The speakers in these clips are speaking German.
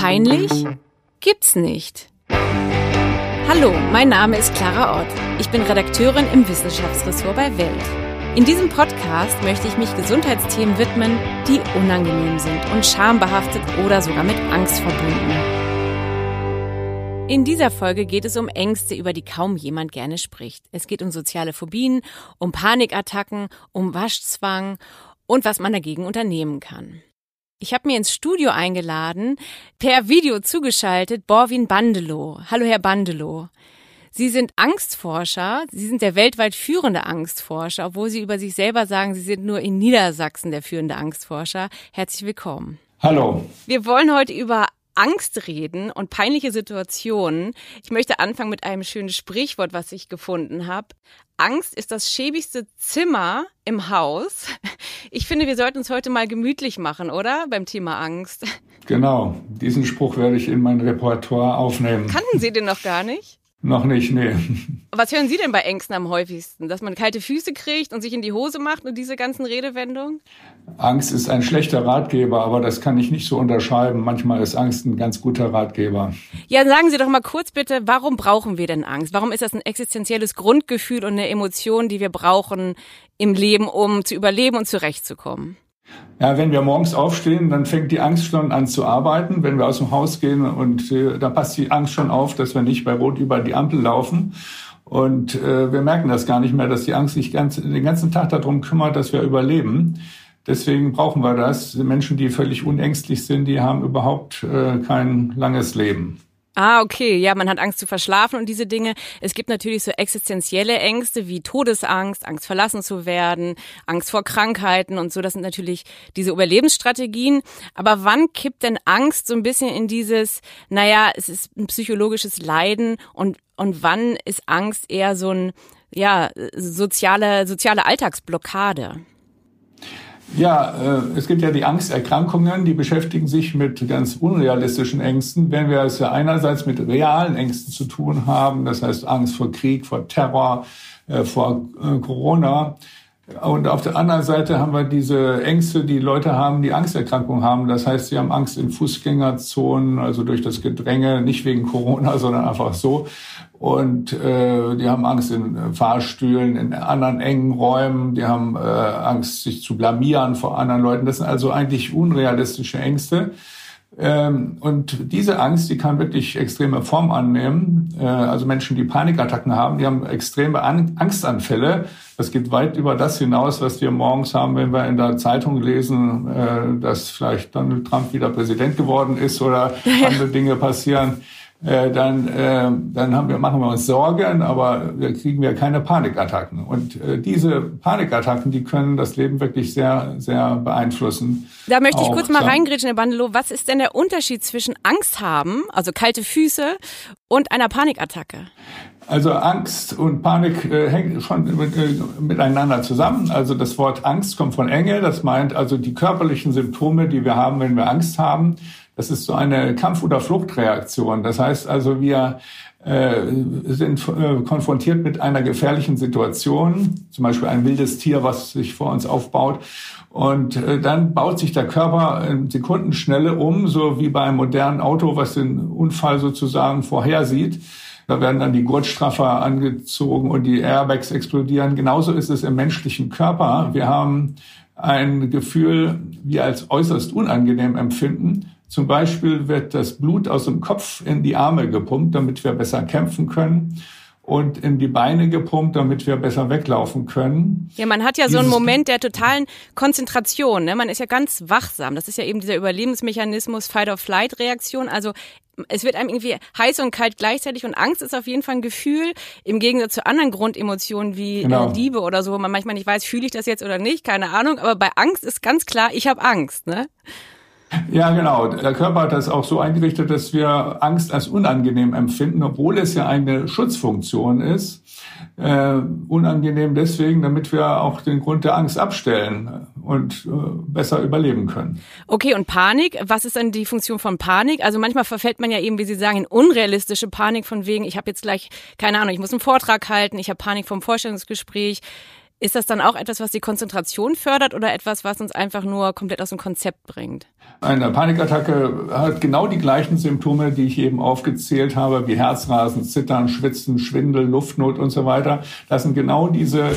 Peinlich? Gibt's nicht. Hallo, mein Name ist Clara Ott. Ich bin Redakteurin im Wissenschaftsressort bei Welt. In diesem Podcast möchte ich mich Gesundheitsthemen widmen, die unangenehm sind und schambehaftet oder sogar mit Angst verbunden. In dieser Folge geht es um Ängste, über die kaum jemand gerne spricht. Es geht um soziale Phobien, um Panikattacken, um Waschzwang und was man dagegen unternehmen kann. Ich habe mir ins Studio eingeladen, per Video zugeschaltet, Borwin Bandelow. Hallo, Herr Bandelow. Sie sind Angstforscher. Sie sind der weltweit führende Angstforscher, obwohl Sie über sich selber sagen, Sie sind nur in Niedersachsen der führende Angstforscher. Herzlich willkommen. Hallo. Wir wollen heute über Angst reden und peinliche Situationen. Ich möchte anfangen mit einem schönen Sprichwort, was ich gefunden habe. Angst ist das schäbigste Zimmer im Haus. Ich finde, wir sollten uns heute mal gemütlich machen, oder? Beim Thema Angst. Genau, diesen Spruch werde ich in mein Repertoire aufnehmen. Kannten Sie den noch gar nicht? Noch nicht, nee. Was hören Sie denn bei Ängsten am häufigsten? Dass man kalte Füße kriegt und sich in die Hose macht und diese ganzen Redewendungen? Angst ist ein schlechter Ratgeber, aber das kann ich nicht so unterschreiben. Manchmal ist Angst ein ganz guter Ratgeber. Ja, sagen Sie doch mal kurz bitte, warum brauchen wir denn Angst? Warum ist das ein existenzielles Grundgefühl und eine Emotion, die wir brauchen im Leben, um zu überleben und zurechtzukommen? Ja, wenn wir morgens aufstehen, dann fängt die Angst schon an zu arbeiten. Wenn wir aus dem Haus gehen und äh, da passt die Angst schon auf, dass wir nicht bei Rot über die Ampel laufen. Und äh, wir merken das gar nicht mehr, dass die Angst sich ganz, den ganzen Tag darum kümmert, dass wir überleben. Deswegen brauchen wir das. Menschen, die völlig unängstlich sind, die haben überhaupt äh, kein langes Leben. Ah, okay. Ja, man hat Angst zu verschlafen und diese Dinge. Es gibt natürlich so existenzielle Ängste wie Todesangst, Angst verlassen zu werden, Angst vor Krankheiten und so. Das sind natürlich diese Überlebensstrategien. Aber wann kippt denn Angst so ein bisschen in dieses, naja, es ist ein psychologisches Leiden und, und wann ist Angst eher so ein, ja, soziale, soziale Alltagsblockade? Ja, äh, es gibt ja die Angsterkrankungen, die beschäftigen sich mit ganz unrealistischen Ängsten. Wenn wir es ja einerseits mit realen Ängsten zu tun haben, das heißt Angst vor Krieg, vor Terror, äh, vor äh, Corona, und auf der anderen Seite haben wir diese Ängste, die Leute haben, die Angsterkrankungen haben. Das heißt, sie haben Angst in Fußgängerzonen, also durch das Gedränge, nicht wegen Corona, sondern einfach so. Und äh, die haben Angst in Fahrstühlen, in anderen engen Räumen. Die haben äh, Angst, sich zu blamieren vor anderen Leuten. Das sind also eigentlich unrealistische Ängste. Ähm, und diese Angst, die kann wirklich extreme Form annehmen. Äh, also Menschen, die Panikattacken haben, die haben extreme Angstanfälle. Das geht weit über das hinaus, was wir morgens haben, wenn wir in der Zeitung lesen, äh, dass vielleicht Donald Trump wieder Präsident geworden ist oder andere Dinge passieren. Äh, dann, äh, dann haben wir, machen wir uns Sorgen, aber wir kriegen wir keine Panikattacken. Und äh, diese Panikattacken, die können das Leben wirklich sehr, sehr beeinflussen. Da möchte ich Auch, kurz mal reingrätschen, Herr Bandelow. Was ist denn der Unterschied zwischen Angst haben, also kalte Füße, und einer Panikattacke? Also Angst und Panik äh, hängen schon mit, äh, miteinander zusammen. Also das Wort Angst kommt von Engel. Das meint also die körperlichen Symptome, die wir haben, wenn wir Angst haben. Das ist so eine Kampf- oder Fluchtreaktion. Das heißt also, wir äh, sind äh, konfrontiert mit einer gefährlichen Situation, zum Beispiel ein wildes Tier, was sich vor uns aufbaut. Und äh, dann baut sich der Körper in Sekundenschnelle um, so wie bei einem modernen Auto, was den Unfall sozusagen vorhersieht. Da werden dann die Gurtstraffer angezogen und die Airbags explodieren. Genauso ist es im menschlichen Körper. Wir haben ein Gefühl, wir als äußerst unangenehm empfinden. Zum Beispiel wird das Blut aus dem Kopf in die Arme gepumpt, damit wir besser kämpfen können und in die Beine gepumpt, damit wir besser weglaufen können. Ja, man hat ja Dieses so einen Moment der totalen Konzentration. Ne? Man ist ja ganz wachsam. Das ist ja eben dieser Überlebensmechanismus Fight-or-Flight-Reaktion. Also es wird einem irgendwie heiß und kalt gleichzeitig und Angst ist auf jeden Fall ein Gefühl im Gegensatz zu anderen Grundemotionen wie äh, genau. Liebe oder so, wo man manchmal nicht weiß, fühle ich das jetzt oder nicht, keine Ahnung. Aber bei Angst ist ganz klar, ich habe Angst. Ne? Ja, genau. Der Körper hat das auch so eingerichtet, dass wir Angst als unangenehm empfinden, obwohl es ja eine Schutzfunktion ist. Äh, unangenehm deswegen, damit wir auch den Grund der Angst abstellen und äh, besser überleben können. Okay, und Panik, was ist dann die Funktion von Panik? Also manchmal verfällt man ja eben, wie Sie sagen, in unrealistische Panik von wegen, ich habe jetzt gleich, keine Ahnung, ich muss einen Vortrag halten, ich habe Panik vom Vorstellungsgespräch Ist das dann auch etwas, was die Konzentration fördert oder etwas, was uns einfach nur komplett aus dem Konzept bringt? Eine Panikattacke hat genau die gleichen Symptome, die ich eben aufgezählt habe, wie Herzrasen, Zittern, Schwitzen, Schwindel, Luftnot und so weiter. Das sind genau diese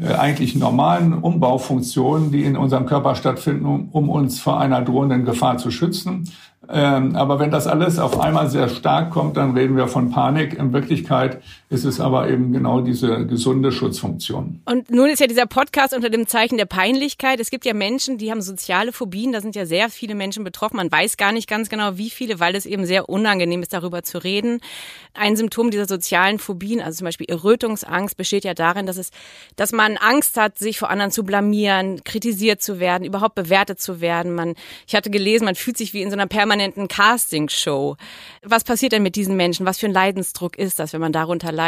äh, eigentlich normalen Umbaufunktionen, die in unserem Körper stattfinden, um, um uns vor einer drohenden Gefahr zu schützen. Ähm, aber wenn das alles auf einmal sehr stark kommt, dann reden wir von Panik. In Wirklichkeit ist es aber eben genau diese gesunde Schutzfunktion. Und nun ist ja dieser Podcast unter dem Zeichen der Peinlichkeit. Es gibt ja Menschen, die haben soziale Phobien. Da sind ja sehr viele Menschen betroffen. Man weiß gar nicht ganz genau, wie viele, weil es eben sehr unangenehm ist, darüber zu reden. Ein Symptom dieser sozialen Phobien, also zum Beispiel Errötungsangst, besteht ja darin, dass es, dass man Angst hat, sich vor anderen zu blamieren, kritisiert zu werden, überhaupt bewertet zu werden. Man, ich hatte gelesen, man fühlt sich wie in so einer permanenten Castingshow. Was passiert denn mit diesen Menschen? Was für ein Leidensdruck ist das, wenn man darunter leidet?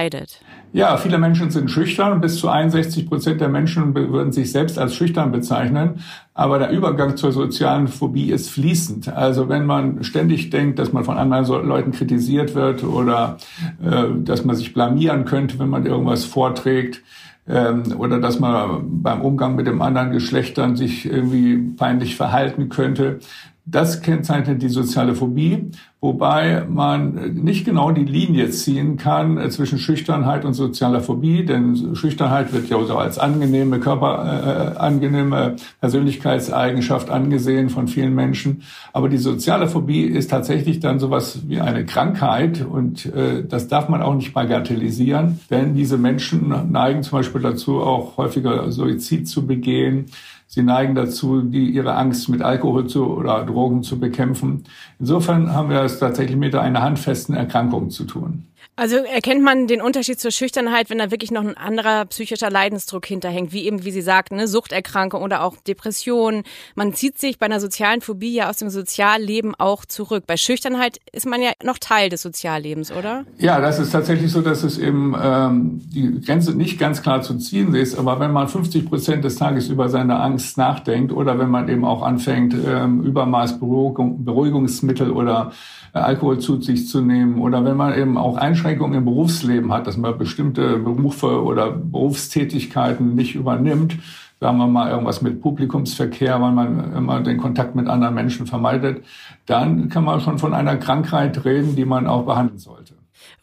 Ja, viele Menschen sind schüchtern. Bis zu 61 Prozent der Menschen würden sich selbst als schüchtern bezeichnen. Aber der Übergang zur sozialen Phobie ist fließend. Also wenn man ständig denkt, dass man von anderen Leuten kritisiert wird oder äh, dass man sich blamieren könnte, wenn man irgendwas vorträgt, ähm, oder dass man beim Umgang mit dem anderen Geschlecht dann sich irgendwie peinlich verhalten könnte, das kennzeichnet die soziale Phobie, wobei man nicht genau die Linie ziehen kann äh, zwischen Schüchternheit und sozialer Phobie, denn Schüchternheit wird ja so als angenehme Körper, äh, angenehme Persönlichkeitseigenschaft angesehen von vielen Menschen. Aber die soziale Phobie ist tatsächlich dann sowas wie eine Krankheit und äh, das darf man auch nicht bagatellisieren, denn diese Menschen neigen zum Beispiel dazu, auch häufiger Suizid zu begehen Sie neigen dazu, die, ihre Angst mit Alkohol zu, oder Drogen zu bekämpfen. Insofern haben wir es tatsächlich mit einer handfesten Erkrankung zu tun. Also erkennt man den Unterschied zur Schüchternheit, wenn da wirklich noch ein anderer psychischer Leidensdruck hinterhängt, wie eben, wie Sie sagten, ne, Suchterkrankung oder auch Depression. Man zieht sich bei einer sozialen Phobie ja aus dem Sozialleben auch zurück. Bei Schüchternheit ist man ja noch Teil des Soziallebens, oder? Ja, das ist tatsächlich so, dass es eben ähm, die Grenze nicht ganz klar zu ziehen ist. Aber wenn man 50 Prozent des Tages über seine Angst nachdenkt oder wenn man eben auch anfängt, ähm, Übermaß Beruhigung, Beruhigungsmittel oder äh, Alkohol zu sich zu nehmen oder wenn man eben auch Einschränkungen im Berufsleben hat, dass man bestimmte Berufe oder Berufstätigkeiten nicht übernimmt, sagen wir mal irgendwas mit Publikumsverkehr, weil man immer den Kontakt mit anderen Menschen vermeidet, dann kann man schon von einer Krankheit reden, die man auch behandeln sollte.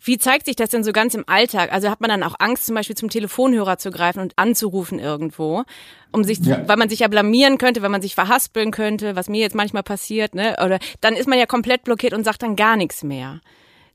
Wie zeigt sich das denn so ganz im Alltag? Also hat man dann auch Angst, zum Beispiel zum Telefonhörer zu greifen und anzurufen irgendwo, um sich, ja. weil man sich ja blamieren könnte, weil man sich verhaspeln könnte, was mir jetzt manchmal passiert, ne? Oder dann ist man ja komplett blockiert und sagt dann gar nichts mehr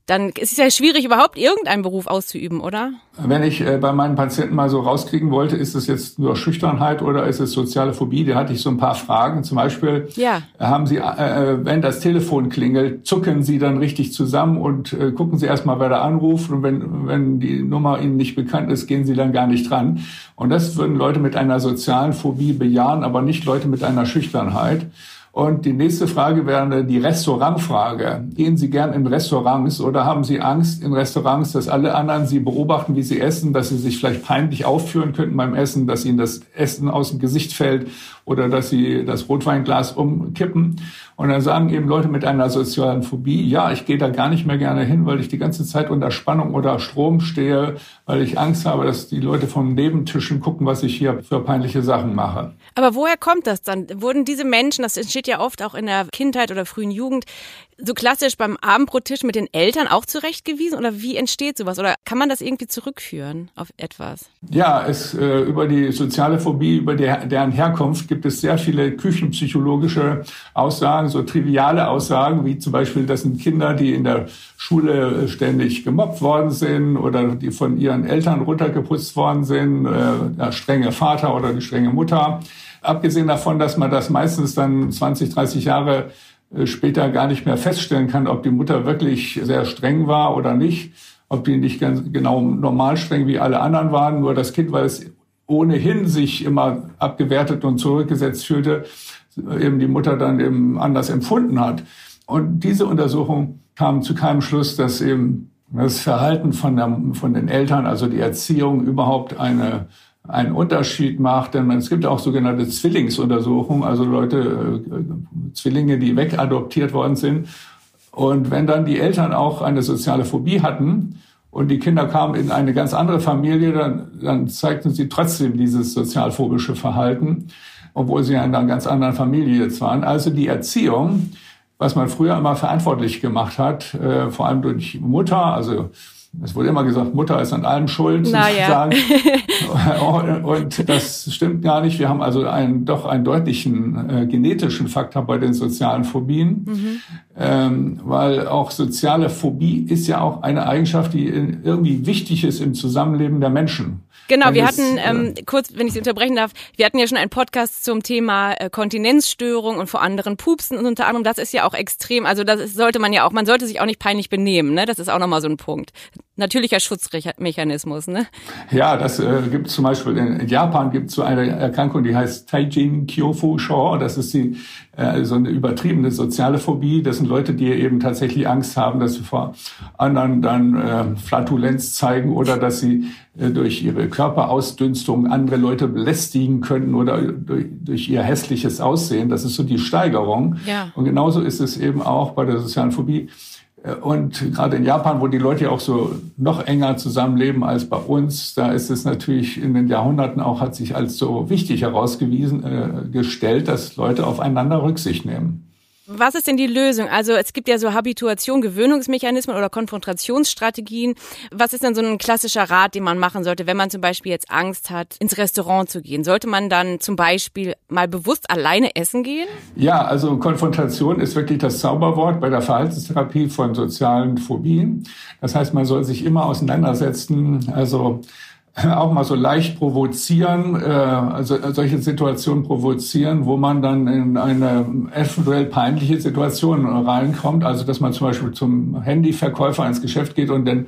dann ist es ja schwierig, überhaupt irgendeinen Beruf auszuüben, oder? Wenn ich äh, bei meinen Patienten mal so rauskriegen wollte, ist es jetzt nur Schüchternheit oder ist es soziale Phobie, da hatte ich so ein paar Fragen. Zum Beispiel ja. haben Sie, äh, äh, wenn das Telefon klingelt, zucken Sie dann richtig zusammen und äh, gucken Sie erstmal, wer da anruft. Und wenn, wenn die Nummer Ihnen nicht bekannt ist, gehen Sie dann gar nicht dran. Und das würden Leute mit einer sozialen Phobie bejahen, aber nicht Leute mit einer Schüchternheit. Und die nächste Frage wäre die Restaurantfrage. Gehen Sie gern in Restaurants oder haben Sie Angst in Restaurants, dass alle anderen Sie beobachten, wie Sie essen, dass Sie sich vielleicht peinlich aufführen könnten beim Essen, dass Ihnen das Essen aus dem Gesicht fällt oder dass Sie das Rotweinglas umkippen? Und dann sagen eben Leute mit einer sozialen Phobie, ja, ich gehe da gar nicht mehr gerne hin, weil ich die ganze Zeit unter Spannung oder Strom stehe, weil ich Angst habe, dass die Leute vom Nebentischen gucken, was ich hier für peinliche Sachen mache. Aber woher kommt das dann? Wurden diese Menschen, das entsteht ja oft auch in der Kindheit oder frühen Jugend, so klassisch beim Abendbrottisch mit den Eltern auch zurechtgewiesen oder wie entsteht sowas oder kann man das irgendwie zurückführen auf etwas? Ja, es äh, über die soziale Phobie, über die, deren Herkunft gibt es sehr viele küchenpsychologische Aussagen, so triviale Aussagen wie zum Beispiel, das sind Kinder, die in der Schule ständig gemobbt worden sind oder die von ihren Eltern runtergeputzt worden sind, äh, der strenge Vater oder die strenge Mutter. Abgesehen davon, dass man das meistens dann 20, 30 Jahre äh, später gar nicht mehr feststellen kann, ob die Mutter wirklich sehr streng war oder nicht, ob die nicht ganz genau normal streng wie alle anderen waren, nur das Kind, weil es ohnehin sich immer abgewertet und zurückgesetzt fühlte, eben die Mutter dann eben anders empfunden hat. Und diese Untersuchung kam zu keinem Schluss, dass eben das Verhalten von, der, von den Eltern, also die Erziehung überhaupt eine einen Unterschied macht, denn es gibt auch sogenannte Zwillingsuntersuchungen, also Leute, äh, Zwillinge, die wegadoptiert worden sind. Und wenn dann die Eltern auch eine soziale Phobie hatten und die Kinder kamen in eine ganz andere Familie, dann, dann zeigten sie trotzdem dieses sozialphobische Verhalten, obwohl sie in einer ganz anderen Familie jetzt waren. Also die Erziehung, was man früher immer verantwortlich gemacht hat, äh, vor allem durch Mutter, also es wurde immer gesagt, Mutter ist an allem schuld, naja. und das stimmt gar nicht. Wir haben also einen, doch einen deutlichen äh, genetischen Faktor bei den sozialen Phobien, mhm. ähm, weil auch soziale Phobie ist ja auch eine Eigenschaft, die irgendwie wichtig ist im Zusammenleben der Menschen. Genau, wir hatten, ähm, kurz, wenn ich Sie unterbrechen darf, wir hatten ja schon einen Podcast zum Thema äh, Kontinenzstörung und vor anderen Pupsen und unter anderem, das ist ja auch extrem, also das ist, sollte man ja auch, man sollte sich auch nicht peinlich benehmen, ne? Das ist auch nochmal so ein Punkt. Natürlicher Schutzmechanismus, ne? Ja, das äh, gibt zum Beispiel in Japan gibt es so eine Erkrankung, die heißt Taijin Kyofu Shou. Das ist die äh, so eine übertriebene soziale Phobie. Das sind Leute, die eben tatsächlich Angst haben, dass sie vor anderen dann äh, Flatulenz zeigen oder dass sie äh, durch ihre Körperausdünstung andere Leute belästigen können oder durch, durch, ihr hässliches Aussehen. Das ist so die Steigerung. Ja. Und genauso ist es eben auch bei der sozialen Phobie. Äh, und gerade in Japan, wo die Leute auch so noch enger zusammenleben als bei uns, da ist es natürlich in den Jahrhunderten auch, hat sich als so wichtig herausgewiesen, äh, gestellt, dass Leute aufeinander Rücksicht nehmen. Was ist denn die Lösung? Also es gibt ja so Habituation, Gewöhnungsmechanismen oder Konfrontationsstrategien. Was ist denn so ein klassischer Rat, den man machen sollte, wenn man zum Beispiel jetzt Angst hat, ins Restaurant zu gehen? Sollte man dann zum Beispiel mal bewusst alleine essen gehen? Ja, also Konfrontation ist wirklich das Zauberwort bei der Verhaltenstherapie von sozialen Phobien. Das heißt, man soll sich immer auseinandersetzen. Also auch mal so leicht provozieren, äh, also solche Situationen provozieren, wo man dann in eine eventuell peinliche Situation reinkommt. Also dass man zum Beispiel zum Handyverkäufer ins Geschäft geht und dann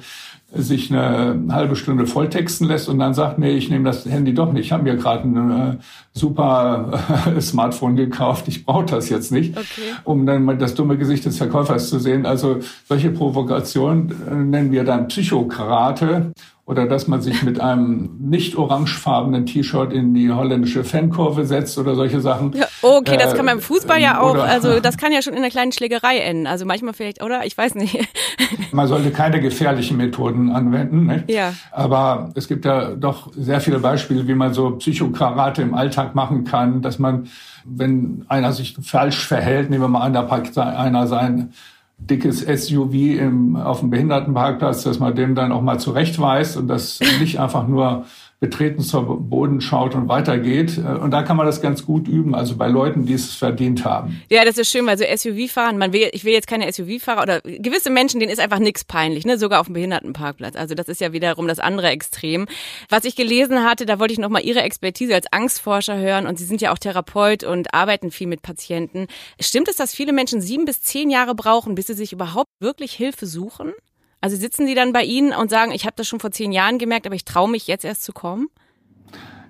sich eine halbe Stunde volltexten lässt und dann sagt, nee, ich nehme das Handy doch nicht. Ich habe mir gerade ein äh, super äh, Smartphone gekauft, ich brauche das jetzt nicht, okay. um dann mal das dumme Gesicht des Verkäufers zu sehen. Also solche Provokationen äh, nennen wir dann Psychokarate oder dass man sich mit einem nicht orangefarbenen T-Shirt in die holländische Fankurve setzt oder solche Sachen. Ja, okay, das kann beim Fußball ja auch, also das kann ja schon in einer kleinen Schlägerei enden. Also manchmal vielleicht, oder? Ich weiß nicht. Man sollte keine gefährlichen Methoden anwenden. Nicht? Ja. Aber es gibt ja doch sehr viele Beispiele, wie man so Psychokarate im Alltag machen kann, dass man, wenn einer sich falsch verhält, nehmen wir mal an, da packt einer sein dickes SUV im, auf dem Behindertenparkplatz, dass man dem dann auch mal zurechtweist und das nicht einfach nur betreten zur Boden schaut und weitergeht. Und da kann man das ganz gut üben, also bei Leuten, die es verdient haben. Ja, das ist schön, weil so SUV fahren, man will, ich will jetzt keine SUV-Fahrer oder gewisse Menschen, denen ist einfach nichts peinlich, ne, sogar auf dem Behindertenparkplatz. Also das ist ja wiederum das andere Extrem. Was ich gelesen hatte, da wollte ich nochmal Ihre Expertise als Angstforscher hören und Sie sind ja auch Therapeut und arbeiten viel mit Patienten. Stimmt es, dass viele Menschen sieben bis zehn Jahre brauchen, bis sie sich überhaupt wirklich Hilfe suchen? Also sitzen die dann bei Ihnen und sagen, ich habe das schon vor zehn Jahren gemerkt, aber ich traue mich jetzt erst zu kommen?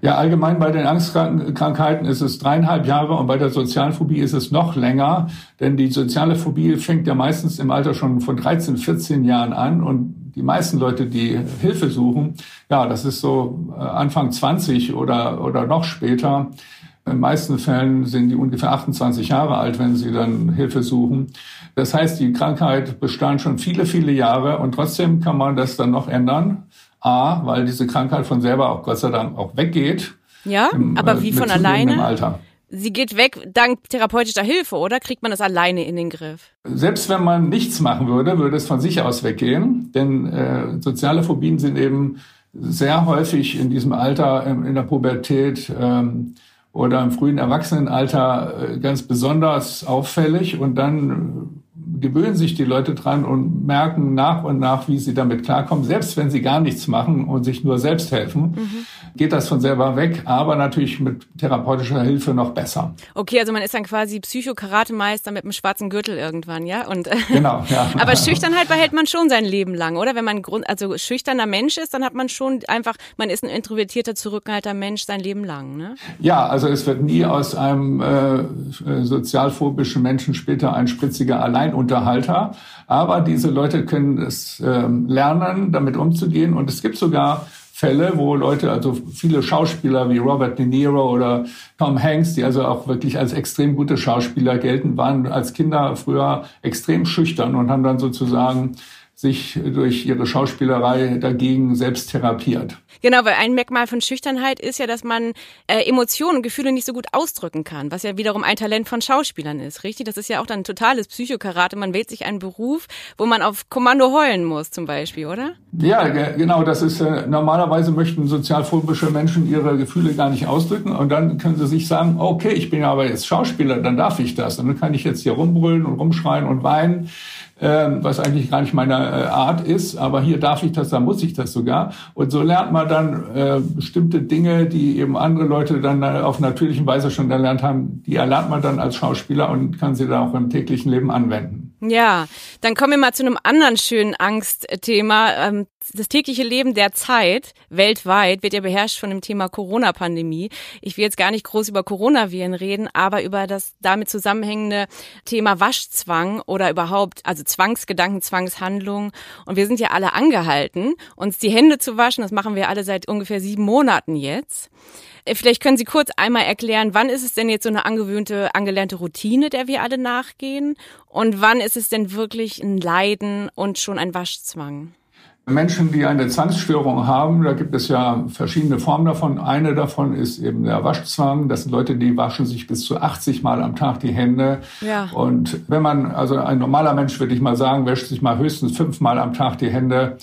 Ja, allgemein bei den Angstkrankheiten ist es dreieinhalb Jahre und bei der sozialen Phobie ist es noch länger, denn die soziale Phobie fängt ja meistens im Alter schon von 13, 14 Jahren an und die meisten Leute, die Hilfe suchen, ja, das ist so äh, Anfang 20 oder, oder noch später. In den meisten Fällen sind die ungefähr 28 Jahre alt, wenn sie dann Hilfe suchen. Das heißt, die Krankheit bestand schon viele, viele Jahre und trotzdem kann man das dann noch ändern. A, weil diese Krankheit von selber auch Gott sei Dank auch weggeht. Ja, im, aber wie von alleine? Alter. Sie geht weg dank therapeutischer Hilfe, oder kriegt man das alleine in den Griff? Selbst wenn man nichts machen würde, würde es von sich aus weggehen. Denn äh, soziale Phobien sind eben sehr häufig in diesem Alter, in der Pubertät, ähm, oder im frühen Erwachsenenalter äh, ganz besonders auffällig und dann gewöhnen sich die Leute dran und merken nach und nach, wie sie damit klarkommen. Selbst wenn sie gar nichts machen und sich nur selbst helfen, mhm. Geht das von selber weg, aber natürlich mit therapeutischer Hilfe noch besser. Okay, also man ist dann quasi Psychokaratemeister mit einem schwarzen Gürtel irgendwann, ja? Und genau, ja. aber Schüchternheit behält man schon sein Leben lang, oder? Wenn man Grund, also schüchterner Mensch ist, dann hat man schon einfach, man ist ein introvertierter, zurückgehaltener Mensch sein Leben lang, ne? Ja, also es wird nie aus einem äh, sozialphobischen Menschen später ein spritziger Allein Unterhalter. Aber diese Leute können es ähm, lernen, damit umzugehen. Und es gibt sogar Fälle, wo Leute, also viele Schauspieler wie Robert De Niro oder Tom Hanks, die also auch wirklich als extrem gute Schauspieler gelten, waren als Kinder früher extrem schüchtern und haben dann sozusagen sich durch ihre Schauspielerei dagegen selbst therapiert. Genau, weil ein Merkmal von Schüchternheit ist ja, dass man äh, Emotionen und Gefühle nicht so gut ausdrücken kann, was ja wiederum ein Talent von Schauspielern ist, richtig? Das ist ja auch dann totales Psychokarate. Man wählt sich einen Beruf, wo man auf Kommando heulen muss, zum Beispiel, oder? Ja, genau. Das ist äh, normalerweise möchten sozialphobische Menschen ihre Gefühle gar nicht ausdrücken und dann können sie sich sagen, okay, ich bin aber jetzt Schauspieler, dann darf ich das und dann kann ich jetzt hier rumbrüllen und rumschreien und weinen was eigentlich gar nicht meine äh, Art ist, aber hier darf ich das, da muss ich das sogar. Und so lernt man dann äh, bestimmte Dinge, die eben andere Leute dann äh, auf natürlichen Weise schon erlernt haben, die erlernt man dann als Schauspieler und kann sie dann auch im täglichen Leben anwenden. Ja, dann kommen wir mal zu einem anderen schönen Angstthema. Ähm, das tägliche Leben der Zeit weltweit wird ja beherrscht von dem Thema Corona-Pandemie. Ich will jetzt gar nicht groß über Coronaviren reden, aber über das damit zusammenhängende Thema Waschzwang oder überhaupt, also Zwangsgedanken, Zwangshandlungen. Und wir sind ja alle angehalten, uns die Hände zu waschen. Das machen wir alle seit ungefähr sieben Monaten jetzt. Äh, vielleicht können Sie kurz einmal erklären, wann ist es denn jetzt so eine angewöhnte, angelernte Routine, der wir alle nachgehen? Und wann ist es denn wirklich ein Leiden und schon ein Waschzwang? Menschen, die eine Zwangsstörung haben, da gibt es ja verschiedene Formen davon. Eine davon ist eben der Waschzwang. Das sind Leute, die waschen sich bis zu 80 Mal am Tag die Hände. Ja. Und wenn man, also ein normaler Mensch, würde ich mal sagen, wäscht sich mal höchstens fünfmal am Tag die Hände.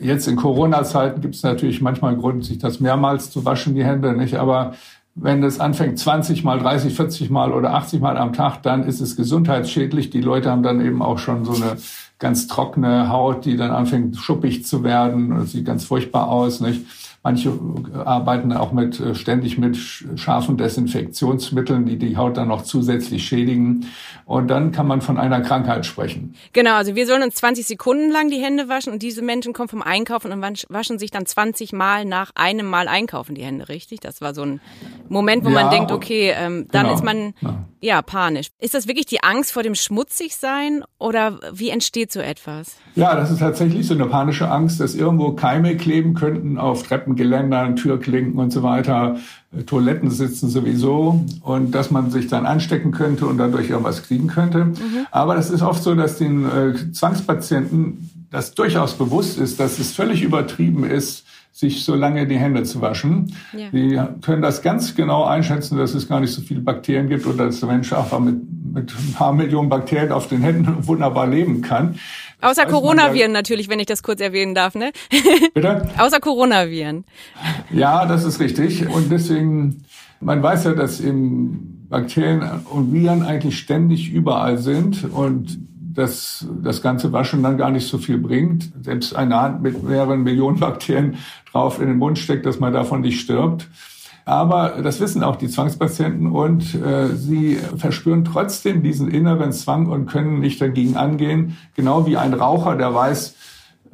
Jetzt in Corona-Zeiten gibt es natürlich manchmal einen Grund, sich das mehrmals zu waschen, die Hände, nicht? Aber wenn es anfängt 20 mal, 30, 40 mal oder 80 mal am Tag, dann ist es gesundheitsschädlich. Die Leute haben dann eben auch schon so eine ganz trockene Haut, die dann anfängt schuppig zu werden und sieht ganz furchtbar aus, nicht? Manche arbeiten auch mit, äh, ständig mit scharfen Desinfektionsmitteln, die die Haut dann noch zusätzlich schädigen. Und dann kann man von einer Krankheit sprechen. Genau, also wir sollen uns 20 Sekunden lang die Hände waschen und diese Menschen kommen vom Einkaufen und waschen sich dann 20 Mal nach einem Mal einkaufen die Hände, richtig? Das war so ein Moment, wo ja, man denkt, okay, ähm, dann genau. ist man ja. ja panisch. Ist das wirklich die Angst vor dem Schmutzigsein oder wie entsteht so etwas? Ja, das ist tatsächlich so eine panische Angst, dass irgendwo Keime kleben könnten auf Treppen Geländern, Türklinken und so weiter, äh, Toiletten sitzen sowieso und dass man sich dann anstecken könnte und dadurch irgendwas kriegen könnte. Mhm. Aber das ist oft so, dass den äh, Zwangspatienten das durchaus bewusst ist, dass es völlig übertrieben ist, sich so lange die Hände zu waschen. Ja. Die können das ganz genau einschätzen, dass es gar nicht so viele Bakterien gibt oder dass der Mensch einfach mit, mit ein paar Millionen Bakterien auf den Händen wunderbar leben kann. Außer Coronaviren natürlich, wenn ich das kurz erwähnen darf, ne? Bitte? Außer Coronaviren. Ja, das ist richtig. Und deswegen, man weiß ja, dass eben Bakterien und Viren eigentlich ständig überall sind und dass das ganze Waschen dann gar nicht so viel bringt. Selbst eine Hand mit mehreren Millionen Bakterien drauf in den Mund steckt, dass man davon nicht stirbt. Aber das wissen auch die Zwangspatienten und äh, sie verspüren trotzdem diesen inneren Zwang und können nicht dagegen angehen. Genau wie ein Raucher, der weiß,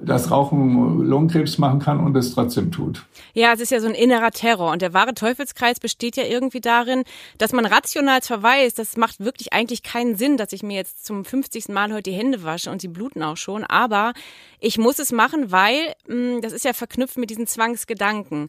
dass Rauchen Lungenkrebs machen kann und es trotzdem tut. Ja, es ist ja so ein innerer Terror. Und der wahre Teufelskreis besteht ja irgendwie darin, dass man rational weiß, das macht wirklich eigentlich keinen Sinn, dass ich mir jetzt zum 50. Mal heute die Hände wasche und sie bluten auch schon, aber ich muss es machen, weil mh, hm, das ist ja verknüpft mit diesen Zwangsgedanken,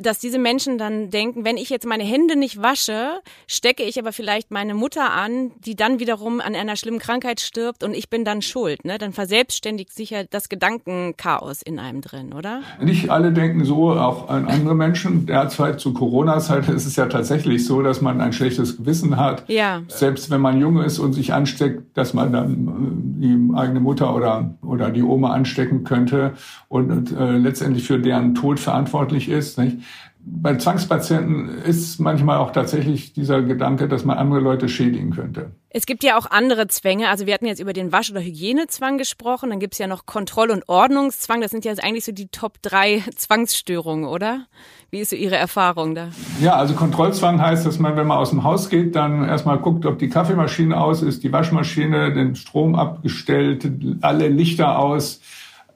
dass diese Menschen dann denken, wenn ich jetzt meine Hände nicht wasche, stecke ich aber vielleicht meine Mutter an, die dann wiederum an einer schlimmen Krankheit stirbt und ich bin dann schuld. Ne? Dann verselbstständigt sich ja das Gedankenchaos in einem drin, oder? Nicht alle denken so, auch andere Menschen. Derzeit zu Corona-Zeit ist es ja tatsächlich so, dass man ein schlechtes Gewissen hat. Ja. Selbst wenn man jung ist und sich ansteckt, dass man dann äh, die eigene Mutter oder, oder die Oma anstecken könnte und äh, letztendlich für deren Tod verantwortlich ist. Nicht? Bei Zwangspatienten ist manchmal auch tatsächlich dieser Gedanke, dass man andere Leute schädigen könnte. Es gibt ja auch andere Zwänge. Also wir hatten jetzt über den Wasch- oder Hygienezwang gesprochen. Dann gibt es ja noch Kontroll- und Ordnungszwang. Das sind ja eigentlich so die Top drei Zwangsstörungen, oder? Wie ist so Ihre Erfahrung da? Ja, also Kontrollzwang heißt, dass man, wenn man aus dem Haus geht, dann erstmal guckt, ob die Kaffeemaschine aus ist, die Waschmaschine, den Strom abgestellt, alle Lichter aus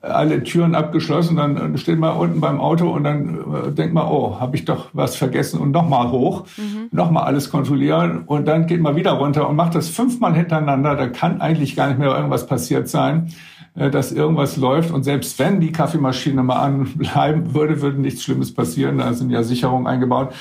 alle Türen abgeschlossen, dann steht man unten beim Auto und dann äh, denkt man, oh, habe ich doch was vergessen und nochmal hoch, mhm. nochmal alles kontrollieren und dann geht man wieder runter und macht das fünfmal hintereinander. Da kann eigentlich gar nicht mehr irgendwas passiert sein. Äh, dass irgendwas läuft. Und selbst wenn die Kaffeemaschine mal anbleiben würde, würde nichts Schlimmes passieren. Da sind ja Sicherungen eingebaut.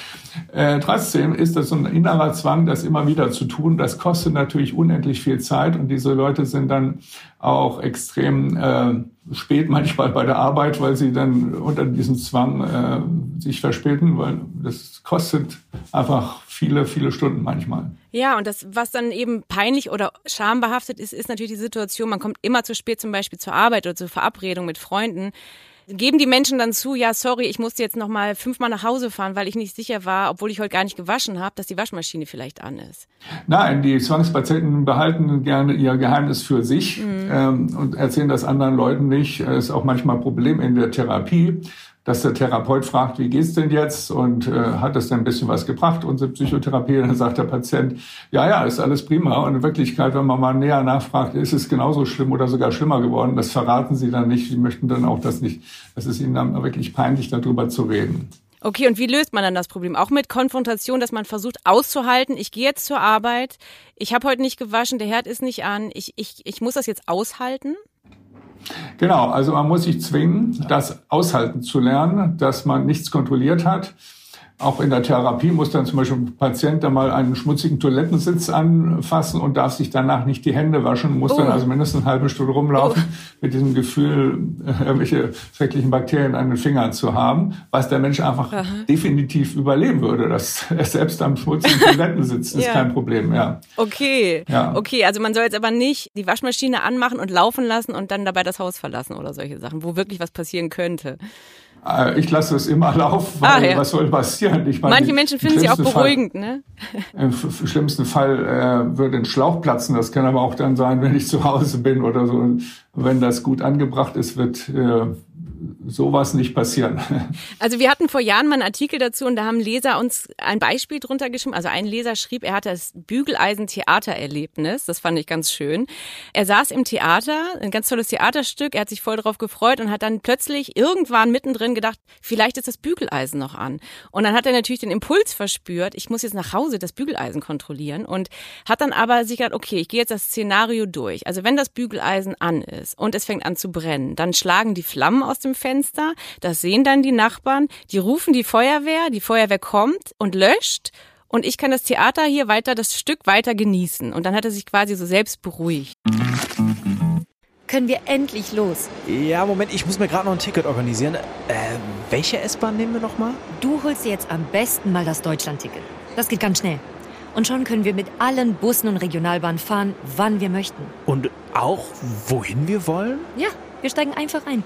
Äh, trotzdem ist das so ein innerer Zwang, das immer wieder zu tun. Das kostet natürlich unendlich viel Zeit und diese Leute sind dann auch extrem äh, spät manchmal bei der Arbeit, weil sie dann unter diesem Zwang äh, sich verspäten, weil das kostet einfach viele, viele Stunden manchmal. Ja, und das, was dann eben peinlich oder schambehaftet ist, ist natürlich die Situation, man kommt immer zu spät zum Beispiel zur Arbeit oder zur Verabredung mit Freunden. Geben die Menschen dann zu, ja, sorry, ich musste jetzt noch mal fünfmal nach Hause fahren, weil ich nicht sicher war, obwohl ich heute gar nicht gewaschen habe, dass die Waschmaschine vielleicht an ist? Nein, die Zwangspatienten behalten gerne ihr Geheimnis für sich mhm. ähm, und erzählen das anderen Leuten nicht. Das ist auch manchmal ein Problem in der Therapie dass der Therapeut fragt, wie geht's denn jetzt und äh, hat das denn ein bisschen was gebracht, unsere Psychotherapie? Dann sagt der Patient, ja, ja, ist alles prima. Und in Wirklichkeit, wenn man mal näher nachfragt, ist es genauso schlimm oder sogar schlimmer geworden. Das verraten sie dann nicht. Sie möchten dann auch das nicht. Es ist ihnen dann wirklich peinlich, darüber zu reden. Okay, und wie löst man dann das Problem? Auch mit Konfrontation, dass man versucht auszuhalten, ich gehe jetzt zur Arbeit, ich habe heute nicht gewaschen, der Herd ist nicht an, ich, ich, ich muss das jetzt aushalten? Genau, also man muss sich zwingen, das aushalten zu lernen, dass man nichts kontrolliert hat auch in der Therapie muss dann zum Beispiel ein Patient dann mal einen schmutzigen Toilettensitz anfassen und darf sich danach nicht die Hände waschen, muss oh. dann also mindestens eine halbe Stunde rumlaufen oh. mit diesem Gefühl, irgendwelche schrecklichen Bakterien an den Fingern zu haben, was der Mensch einfach Aha. definitiv überleben würde. Das selbst am schmutzigen Toilettensitz ist ja. kein Problem, ja. Okay. Ja. Okay, also man soll jetzt aber nicht die Waschmaschine anmachen und laufen lassen und dann dabei das Haus verlassen oder solche Sachen, wo wirklich was passieren könnte. Äh, ich lasse es immer laufen, ah, weil ah, ja. was soll passieren? Ich meine, Manche Menschen finden sie auch beruhigend, Fall, ne? Im schlimmsten Fall äh, würde ein Schlauch platzen. Das kann aber auch dann sein, wenn ich zu Hause bin oder so. Wenn das gut angebracht ist, wird äh, sowas nicht passieren. Also wir hatten vor Jahren mal einen Artikel dazu und da haben Leser uns ein Beispiel drunter geschrieben. Also ein Leser schrieb, er hatte das Bügeleisen-Theatererlebnis. Das fand ich ganz schön. Er saß im Theater, ein ganz tolles Theaterstück. Er hat sich voll darauf gefreut und hat dann plötzlich irgendwann mittendrin gedacht, vielleicht ist das Bügeleisen noch an. Und dann hat er natürlich den Impuls verspürt, ich muss jetzt nach Hause das Bügeleisen kontrollieren und hat dann aber sich gedacht, okay, ich gehe jetzt das Szenario durch. Also wenn das Bügeleisen an ist und es fängt an zu brennen, dann schlagen die Flammen aus dem Fenster. Das sehen dann die Nachbarn. Die rufen die Feuerwehr. Die Feuerwehr kommt und löscht. Und ich kann das Theater hier weiter, das Stück weiter genießen. Und dann hat er sich quasi so selbst beruhigt. Können wir endlich los? Ja, Moment, ich muss mir gerade noch ein Ticket organisieren. Äh, welche S-Bahn nehmen wir nochmal? Du holst dir jetzt am besten mal das Deutschland-Ticket. Das geht ganz schnell. Und schon können wir mit allen Bussen und Regionalbahnen fahren, wann wir möchten. Und auch wohin wir wollen? Ja, wir steigen einfach ein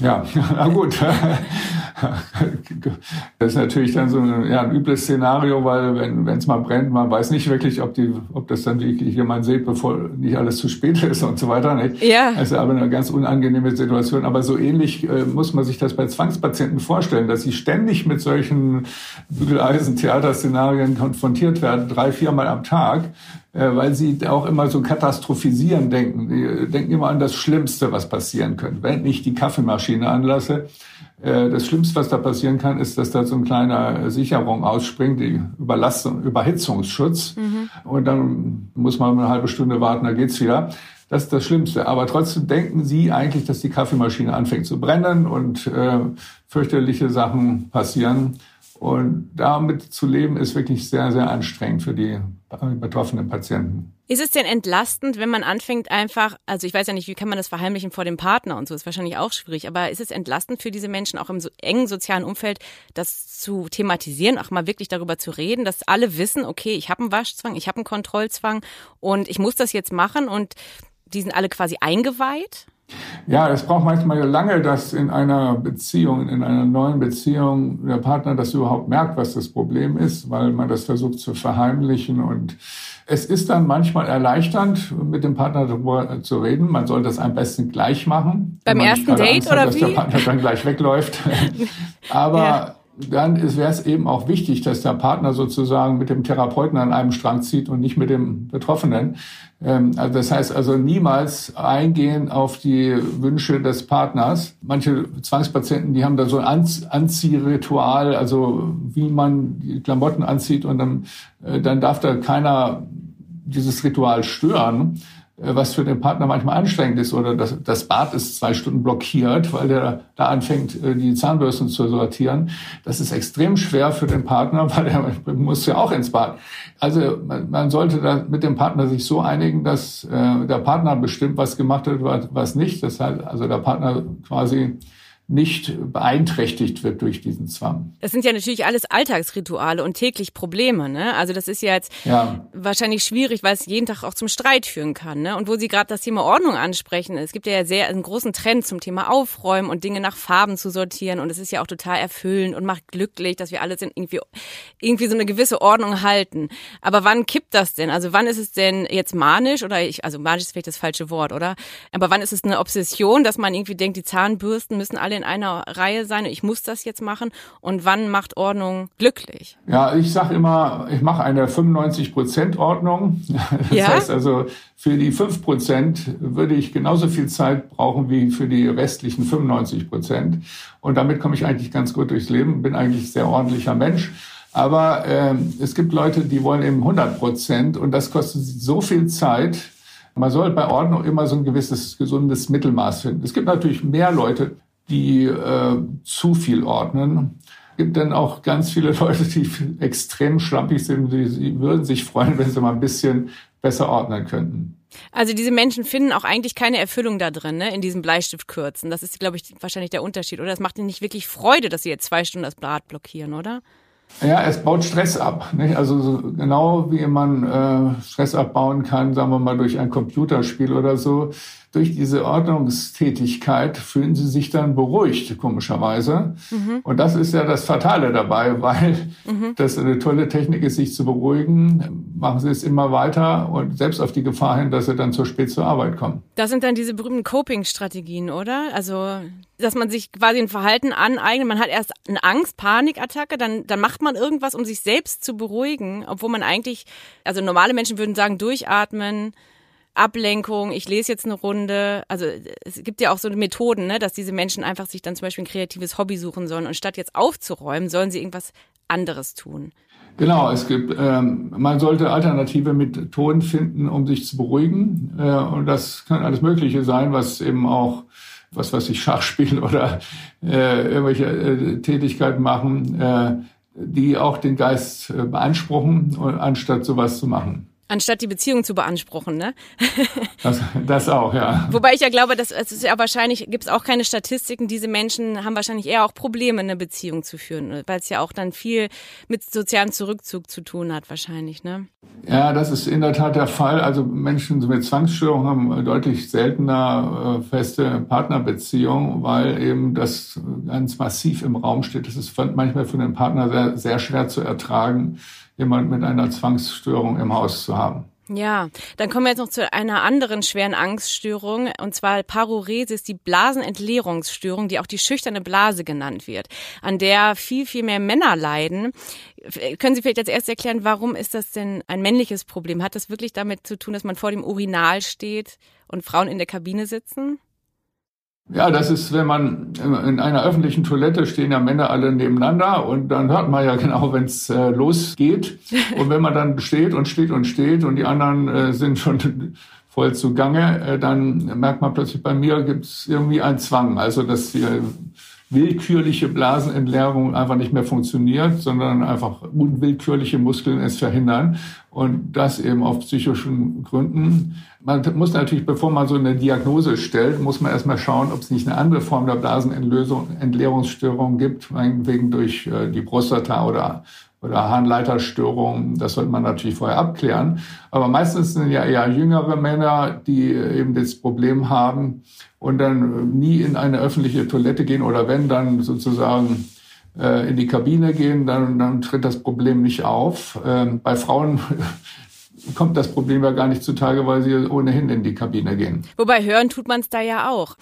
Ja, na gut. Das ist natürlich dann so ein, ja, ein übles Szenario, weil wenn es mal brennt, man weiß nicht wirklich, ob, die, ob das dann wirklich jemand sieht, bevor nicht alles zu spät ist und so weiter. Nicht? Ja. Das ist aber eine ganz unangenehme Situation. Aber so ähnlich äh, muss man sich das bei Zwangspatienten vorstellen, dass sie ständig mit solchen Bügeleisen-Theaterszenarien konfrontiert werden, drei, viermal am Tag weil sie auch immer so katastrophisieren denken. Die denken immer an das Schlimmste, was passieren könnte. Wenn ich die Kaffeemaschine anlasse, äh, das Schlimmste, was da passieren kann, ist, dass da so ein kleiner Sicherung ausspringt, die Überlastung, Überhitzungsschutz. Mhm. Und dann muss man eine halbe Stunde warten, dann geht's wieder. Das ist das Schlimmste. Aber trotzdem denken Sie eigentlich, dass die Kaffeemaschine anfängt zu brennen und äh, fürchterliche Sachen passieren. Und damit zu leben ist wirklich sehr, sehr anstrengend für die betroffenen Patienten. Ist es denn entlastend, wenn man anfängt einfach, also ich weiß ja nicht, wie kann man das verheimlichen vor dem Partner und so, ist wahrscheinlich auch schwierig, aber ist es entlastend für diese Menschen auch im so engen sozialen Umfeld, das zu thematisieren, auch mal wirklich darüber zu reden, dass alle wissen, okay, ich habe einen Waschzwang, ich habe einen Kontrollzwang und ich muss das jetzt machen und die sind alle quasi eingeweiht? Ja, es braucht manchmal lange, dass in einer Beziehung, in einer neuen Beziehung der Partner das überhaupt merkt, was das Problem ist, weil man das versucht zu verheimlichen. Und es ist dann manchmal erleichternd, mit dem Partner darüber zu reden. Man soll das am besten gleich machen. Beim ersten Date hat, oder dass wie? Dass der Partner dann gleich wegläuft. Aber ja dann wäre es eben auch wichtig, dass der Partner sozusagen mit dem Therapeuten an einem Strang zieht und nicht mit dem Betroffenen. Ähm, also das heißt also niemals eingehen auf die Wünsche des Partners. Manche Zwangspatienten, die haben da so ein Anziehritual, also wie man die Klamotten anzieht und dann, äh, dann darf da keiner dieses Ritual stören. Äh, was für den Partner manchmal anstrengend ist oder das, das Bad ist zwei Stunden blockiert, weil der da anfängt, äh, die Zahnbürsten zu sortieren. Das ist extrem schwer für den Partner, weil er muss ja auch ins Bad. Also man, man sollte da mit dem Partner sich so einigen, dass äh, der Partner bestimmt, was gemacht wird, was nicht. Das heißt, also der Partner quasi nicht beeinträchtigt wird durch diesen Zwang. Das sind ja natürlich alles Alltagsrituale und täglich Probleme. Ne? Also das ist ja jetzt ja. wahrscheinlich schwierig, weil es jeden Tag auch zum Streit führen kann. Ne? Und wo Sie gerade das Thema Ordnung ansprechen, es gibt ja sehr einen großen Trend zum Thema Aufräumen und Dinge nach Farben zu sortieren. Und es ist ja auch total erfüllend und macht glücklich, dass wir alle irgendwie, irgendwie so eine gewisse Ordnung halten. Aber wann kippt das denn? Also wann ist es denn jetzt manisch oder ich, also manisch ist vielleicht das falsche Wort, oder? Aber wann ist es eine Obsession, dass man irgendwie denkt, die Zahnbürsten müssen alle in einer Reihe sein, ich muss das jetzt machen und wann macht Ordnung glücklich? Ja, ich sage immer, ich mache eine 95 Prozent Ordnung. Das ja? heißt also, für die 5 Prozent würde ich genauso viel Zeit brauchen wie für die restlichen 95 Prozent. Und damit komme ich eigentlich ganz gut durchs Leben, bin eigentlich sehr ordentlicher Mensch. Aber äh, es gibt Leute, die wollen eben 100 Prozent und das kostet so viel Zeit. Man soll bei Ordnung immer so ein gewisses gesundes Mittelmaß finden. Es gibt natürlich mehr Leute, die äh, zu viel ordnen. Es gibt dann auch ganz viele Leute, die extrem schlampig sind. Die, die würden sich freuen, wenn sie mal ein bisschen besser ordnen könnten. Also diese Menschen finden auch eigentlich keine Erfüllung da drin, ne, in diesem Bleistiftkürzen. Das ist, glaube ich, wahrscheinlich der Unterschied. Oder es macht ihnen nicht wirklich Freude, dass sie jetzt zwei Stunden das Blatt blockieren, oder? Ja, es baut Stress ab. Nicht? Also so genau wie man äh, Stress abbauen kann, sagen wir mal durch ein Computerspiel oder so, durch diese Ordnungstätigkeit fühlen sie sich dann beruhigt, komischerweise. Mhm. Und das ist ja das Fatale dabei, weil mhm. das eine tolle Technik ist, sich zu beruhigen. Machen sie es immer weiter und selbst auf die Gefahr hin, dass sie dann zu spät zur Arbeit kommen. Das sind dann diese berühmten Coping-Strategien, oder? Also, dass man sich quasi ein Verhalten aneignet. Man hat erst eine Angst, Panikattacke, dann, dann macht man irgendwas, um sich selbst zu beruhigen, obwohl man eigentlich, also normale Menschen würden sagen, durchatmen, Ablenkung, ich lese jetzt eine Runde. Also es gibt ja auch so Methoden, ne, dass diese Menschen einfach sich dann zum Beispiel ein kreatives Hobby suchen sollen und statt jetzt aufzuräumen, sollen sie irgendwas anderes tun. Genau, es gibt, ähm, man sollte alternative Methoden finden, um sich zu beruhigen. Äh, und das kann alles Mögliche sein, was eben auch, was weiß ich, Schach spielen oder äh, irgendwelche äh, Tätigkeiten machen, äh, die auch den Geist äh, beanspruchen, anstatt sowas zu machen anstatt die Beziehung zu beanspruchen, ne? Das, das auch, ja. Wobei ich ja glaube, dass es ist ja wahrscheinlich, gibt es auch keine Statistiken, diese Menschen haben wahrscheinlich eher auch Probleme, eine Beziehung zu führen, weil es ja auch dann viel mit sozialem Zurückzug zu tun hat, wahrscheinlich, ne? Ja, das ist in der Tat der Fall. Also Menschen mit Zwangsstörungen haben deutlich seltener äh, feste Partnerbeziehungen, weil eben das ganz massiv im Raum steht. Das ist manchmal für den Partner sehr, sehr schwer zu ertragen jemand mit einer Zwangsstörung im Haus zu haben. Ja, dann kommen wir jetzt noch zu einer anderen schweren Angststörung, und zwar Paruresis, die Blasenentleerungsstörung, die auch die schüchterne Blase genannt wird, an der viel, viel mehr Männer leiden. Können Sie vielleicht als erstes erklären, warum ist das denn ein männliches Problem? Hat das wirklich damit zu tun, dass man vor dem Urinal steht und Frauen in der Kabine sitzen? Ja, das ist, wenn man in einer öffentlichen Toilette stehen ja Männer alle nebeneinander und dann hört man ja genau, wenn es äh, losgeht. Und wenn man dann steht und steht und steht und die anderen äh, sind schon voll zugange, äh, dann merkt man plötzlich, bei mir gibt es irgendwie einen Zwang. Also, dass die willkürliche Blasenentleerung einfach nicht mehr funktioniert, sondern einfach unwillkürliche Muskeln es verhindern. Und das eben auf psychischen Gründen. Man muss natürlich, bevor man so eine Diagnose stellt, muss man erstmal schauen, ob es nicht eine andere Form der Blasenentleerungsstörung gibt, wegen durch äh, die Prostata oder oder Harnleiterstörungen. Das sollte man natürlich vorher abklären. Aber meistens sind ja eher jüngere Männer, die eben das Problem haben und dann nie in eine öffentliche Toilette gehen oder wenn dann sozusagen äh, in die Kabine gehen, dann, dann tritt das Problem nicht auf. Ähm, bei Frauen kommt das Problem ja gar nicht zutage, weil sie ohnehin in die Kabine gehen. Wobei hören tut man es da ja auch.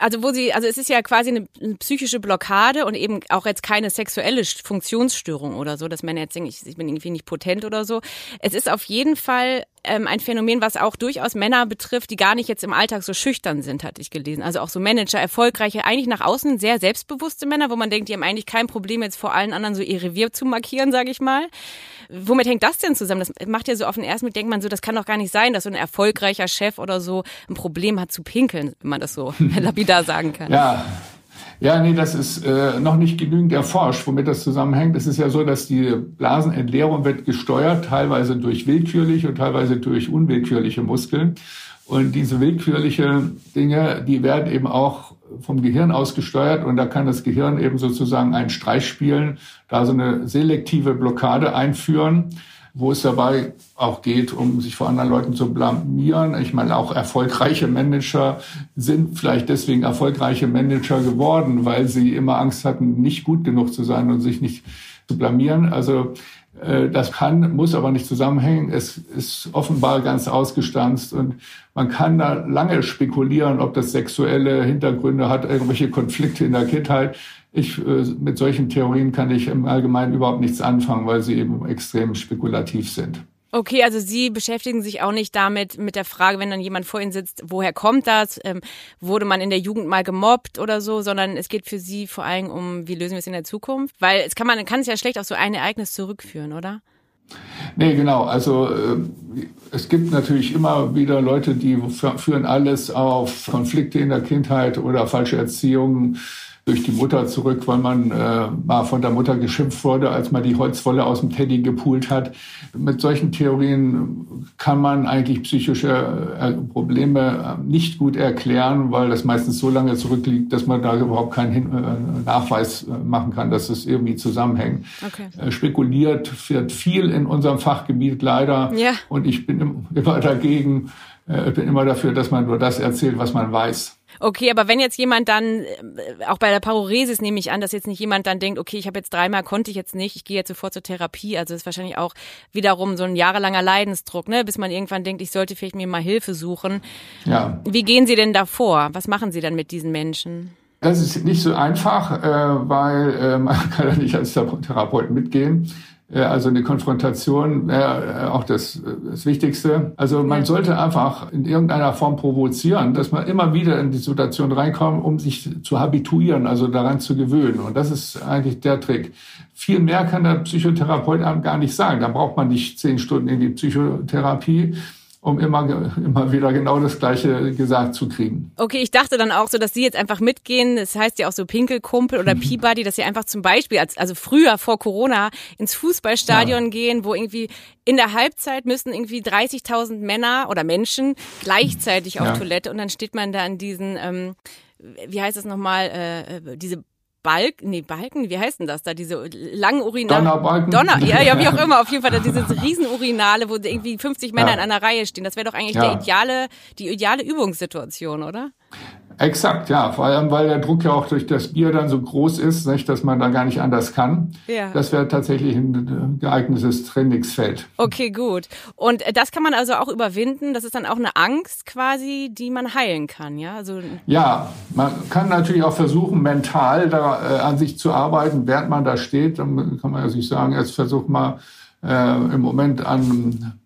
Also wo sie, also es ist ja quasi eine, eine, psychische Blockade und eben auch jetzt keine sexuelle Funktionsstörung oder so, dass Männer jetzt denken, ich, ich bin irgendwie nicht potent oder so. Es ist auf jeden Fall ähm, ein Phänomen, was auch durchaus Männer betrifft, die gar nicht jetzt im Alltag so schüchtern sind, hatte ich gelesen. Also auch so Manager, erfolgreiche, eigentlich nach außen sehr selbstbewusste Männer, wo man denkt, die haben eigentlich kein Problem, jetzt vor allen anderen so ihr Revier zu markieren, sage ich mal. Womit hängt das denn zusammen? Das macht ja so auf den ersten Blick, denkt man so, das kann doch gar nicht sein, dass so ein erfolgreicher Chef oder so ein Problem hat zu pinkeln, wenn man das so lapidar sagen kann. Ja, ja, nee, das ist äh, noch nicht genügend erforscht, womit das zusammenhängt. Es ist ja so, dass die Blasenentleerung wird gesteuert, teilweise durch willkürliche und teilweise durch unwillkürliche Muskeln. Und diese willkürliche Dinge, die werden eben auch vom Gehirn aus gesteuert und da kann das Gehirn eben sozusagen einen Streich spielen, da so eine selektive Blockade einführen, wo es dabei auch geht, um sich vor anderen Leuten zu blamieren. Ich meine, auch erfolgreiche Manager sind vielleicht deswegen erfolgreiche Manager geworden, weil sie immer Angst hatten, nicht gut genug zu sein und sich nicht zu blamieren. Also äh, das kann, muss aber nicht zusammenhängen. Es ist offenbar ganz ausgestanzt und man kann da lange spekulieren, ob das sexuelle Hintergründe hat, irgendwelche Konflikte in der Kindheit. Ich, äh, mit solchen Theorien kann ich im Allgemeinen überhaupt nichts anfangen, weil sie eben extrem spekulativ sind. Okay, also Sie beschäftigen sich auch nicht damit, mit der Frage, wenn dann jemand vor Ihnen sitzt, woher kommt das? Ähm, wurde man in der Jugend mal gemobbt oder so, sondern es geht für Sie vor allem um, wie lösen wir es in der Zukunft? Weil es kann man, kann es ja schlecht auf so ein Ereignis zurückführen, oder? Nee, genau. Also äh, es gibt natürlich immer wieder Leute, die führen alles auf Konflikte in der Kindheit oder falsche Erziehung durch die Mutter zurück, weil man äh, mal von der Mutter geschimpft wurde, als man die Holzwolle aus dem Teddy gepult hat. Mit solchen Theorien kann man eigentlich psychische äh, Probleme äh, nicht gut erklären, weil das meistens so lange zurückliegt, dass man da überhaupt keinen äh, Nachweis machen kann, dass es irgendwie zusammenhängt. Okay. Spekuliert wird viel in unserem Fachgebiet leider. Ja. Und ich bin immer dagegen, ich bin immer dafür, dass man nur das erzählt, was man weiß. Okay, aber wenn jetzt jemand dann, äh, auch bei der Paroresis nehme ich an, dass jetzt nicht jemand dann denkt, okay, ich habe jetzt dreimal, konnte ich jetzt nicht, ich gehe jetzt sofort zur Therapie. Also ist wahrscheinlich auch wiederum so ein jahrelanger Leidensdruck, ne? bis man irgendwann denkt, ich sollte vielleicht mir mal Hilfe suchen. Ja. Wie gehen Sie denn da vor? Was machen Sie dann mit diesen Menschen? Das ist nicht so einfach, äh, weil äh, man kann ja nicht als Therapeut mitgehen. Also eine Konfrontation wäre äh, auch das, äh, das Wichtigste. Also man sollte einfach in irgendeiner Form provozieren, dass man immer wieder in die Situation reinkommt, um sich zu habituieren, also daran zu gewöhnen. Und das ist eigentlich der Trick. Viel mehr kann der Psychotherapeut einem gar nicht sagen. Da braucht man nicht zehn Stunden in die Psychotherapie um immer, immer wieder genau das Gleiche gesagt zu kriegen. Okay, ich dachte dann auch so, dass Sie jetzt einfach mitgehen. Das heißt ja auch so Pinkelkumpel oder mhm. Peabody, dass Sie einfach zum Beispiel, als, also früher vor Corona, ins Fußballstadion ja. gehen, wo irgendwie in der Halbzeit müssen irgendwie 30.000 Männer oder Menschen gleichzeitig auf ja. Toilette und dann steht man da in diesen, ähm, wie heißt das nochmal, äh, äh diese Balken, nee, Balken, wie heißt denn das da, diese langen Urinale? Donnerbalken. Donner, ja, ja, wie auch immer, auf jeden Fall, da diese riesen Urinale, wo irgendwie 50 Männer ja. in einer Reihe stehen. Das wäre doch eigentlich ja. der ideale, die ideale Übungssituation, oder? Exakt, ja. Vor allem, weil der Druck ja auch durch das Bier dann so groß ist, nicht, dass man da gar nicht anders kann. Ja. Das wäre tatsächlich ein geeignetes Trainingsfeld. Okay, gut. Und das kann man also auch überwinden. Das ist dann auch eine Angst quasi, die man heilen kann, ja? Also ja, man kann natürlich auch versuchen, mental da äh, an sich zu arbeiten, während man da steht. Dann kann man ja sich sagen, jetzt versuch mal äh, im Moment an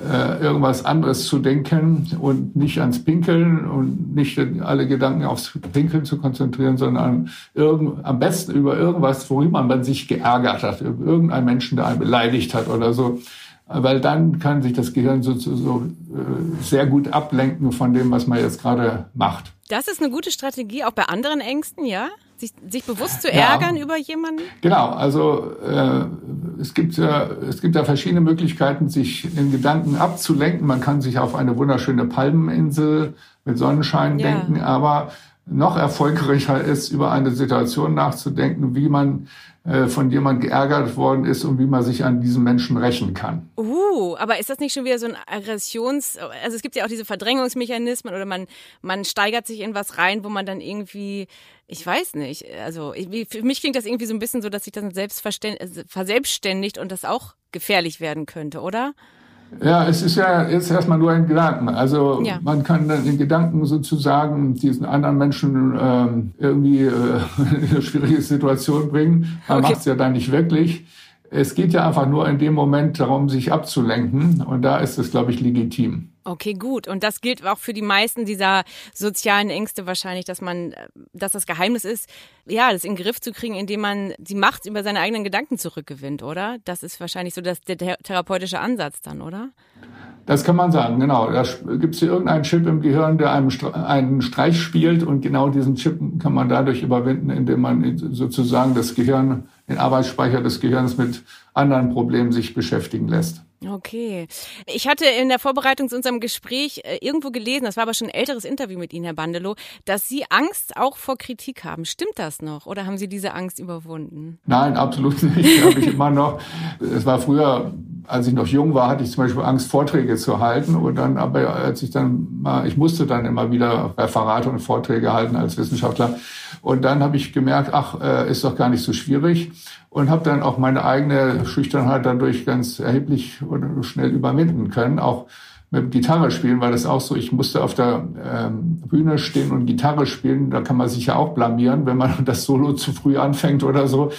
äh, irgendwas anderes zu denken und nicht ans Pinkeln und nicht alle Gedanken aufs Pinkeln zu konzentrieren, sondern irgend, am besten über irgendwas, worüber man sich geärgert hat, über irgendeinen Menschen, der einen beleidigt hat oder so. Weil dann kann sich das Gehirn so, so, so äh, sehr gut ablenken von dem, was man jetzt gerade macht. Das ist eine gute Strategie, auch bei anderen Ängsten, ja? Sich, sich bewusst zu ärgern ja, über jemanden? Genau, also äh, es, gibt ja, es gibt ja verschiedene Möglichkeiten, sich in Gedanken abzulenken. Man kann sich auf eine wunderschöne Palmeninsel mit Sonnenschein ja. denken, aber noch erfolgreicher ist, über eine Situation nachzudenken, wie man äh, von jemand geärgert worden ist und wie man sich an diesen Menschen rächen kann. Uh, aber ist das nicht schon wieder so ein Aggressions... Also es gibt ja auch diese Verdrängungsmechanismen oder man, man steigert sich in was rein, wo man dann irgendwie... Ich weiß nicht. Also für mich klingt das irgendwie so ein bisschen so, dass sich das selbst verselbstständigt und das auch gefährlich werden könnte, oder? Ja, es ist ja jetzt erstmal nur ein Gedanken. Also ja. man kann den Gedanken sozusagen diesen anderen Menschen ähm, irgendwie äh, in eine schwierige Situation bringen. Man okay. macht es ja dann nicht wirklich. Es geht ja einfach nur in dem Moment darum, sich abzulenken. Und da ist es, glaube ich, legitim. Okay, gut. Und das gilt auch für die meisten dieser sozialen Ängste wahrscheinlich, dass man, dass das Geheimnis ist, ja, das in den Griff zu kriegen, indem man die Macht über seine eigenen Gedanken zurückgewinnt, oder? Das ist wahrscheinlich so das, der therapeutische Ansatz dann, oder? Das kann man sagen, genau. Da gibt es hier irgendeinen Chip im Gehirn, der einem einen Streich spielt und genau diesen Chip kann man dadurch überwinden, indem man sozusagen das Gehirn, den Arbeitsspeicher des Gehirns mit anderen Problemen sich beschäftigen lässt. Okay. Ich hatte in der Vorbereitung zu unserem Gespräch äh, irgendwo gelesen, das war aber schon ein älteres Interview mit Ihnen, Herr Bandelow, dass Sie Angst auch vor Kritik haben. Stimmt das noch oder haben Sie diese Angst überwunden? Nein, absolut nicht. Habe ich immer noch. Es war früher als ich noch jung war, hatte ich zum Beispiel Angst, Vorträge zu halten. Und dann, aber als ich dann mal, ich musste dann immer wieder Referate und Vorträge halten als Wissenschaftler. Und dann habe ich gemerkt, ach, äh, ist doch gar nicht so schwierig. Und habe dann auch meine eigene Schüchternheit dadurch ganz erheblich und schnell überwinden können. Auch mit Gitarre spielen, weil das auch so, ich musste auf der ähm, Bühne stehen und Gitarre spielen. Da kann man sich ja auch blamieren, wenn man das Solo zu früh anfängt oder so.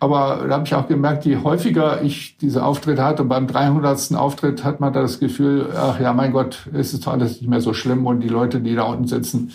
Aber da habe ich auch gemerkt, je häufiger ich diese Auftritte hatte, beim 300. Auftritt hat man das Gefühl, ach ja, mein Gott, es ist alles nicht mehr so schlimm und die Leute, die da unten sitzen,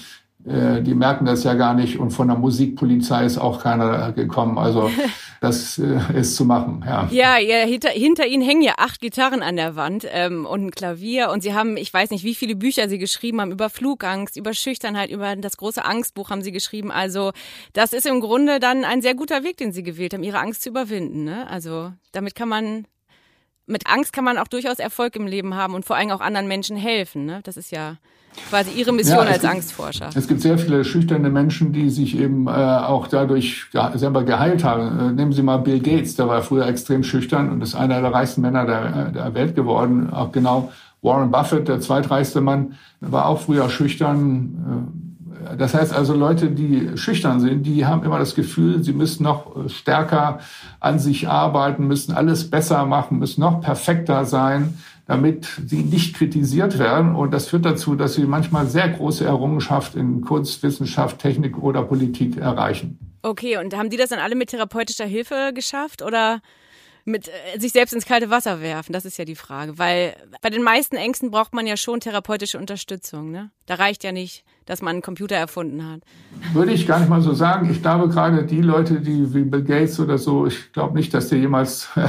die merken das ja gar nicht und von der Musikpolizei ist auch keiner gekommen. Also das äh, ist zu machen, ja. Ja, ja hinter, hinter Ihnen hängen ja acht Gitarren an der Wand ähm, und ein Klavier und Sie haben, ich weiß nicht, wie viele Bücher Sie geschrieben haben über Flugangst, über Schüchternheit, über das große Angstbuch haben Sie geschrieben. Also das ist im Grunde dann ein sehr guter Weg, den Sie gewählt haben, Ihre Angst zu überwinden. Ne? Also damit kann man mit Angst kann man auch durchaus Erfolg im Leben haben und vor allem auch anderen Menschen helfen. Ne? Das ist ja quasi Ihre Mission ja, als gibt, Angstforscher. Es gibt sehr viele schüchterne Menschen, die sich eben äh, auch dadurch selber geheilt haben. Äh, nehmen Sie mal Bill Gates, der war früher extrem schüchtern und ist einer der reichsten Männer der, der Welt geworden. Auch genau Warren Buffett, der zweitreichste Mann, war auch früher schüchtern. Äh, das heißt also, Leute, die schüchtern sind, die haben immer das Gefühl, sie müssen noch stärker an sich arbeiten, müssen alles besser machen, müssen noch perfekter sein damit sie nicht kritisiert werden. Und das führt dazu, dass sie manchmal sehr große Errungenschaft in Kunst, Wissenschaft, Technik oder Politik erreichen. Okay, und haben die das dann alle mit therapeutischer Hilfe geschafft oder mit äh, sich selbst ins kalte Wasser werfen? Das ist ja die Frage, weil bei den meisten Ängsten braucht man ja schon therapeutische Unterstützung. Ne? Da reicht ja nicht, dass man einen Computer erfunden hat. Würde ich gar nicht mal so sagen. Ich glaube gerade die Leute, die wie Bill Gates oder so, ich glaube nicht, dass der jemals äh,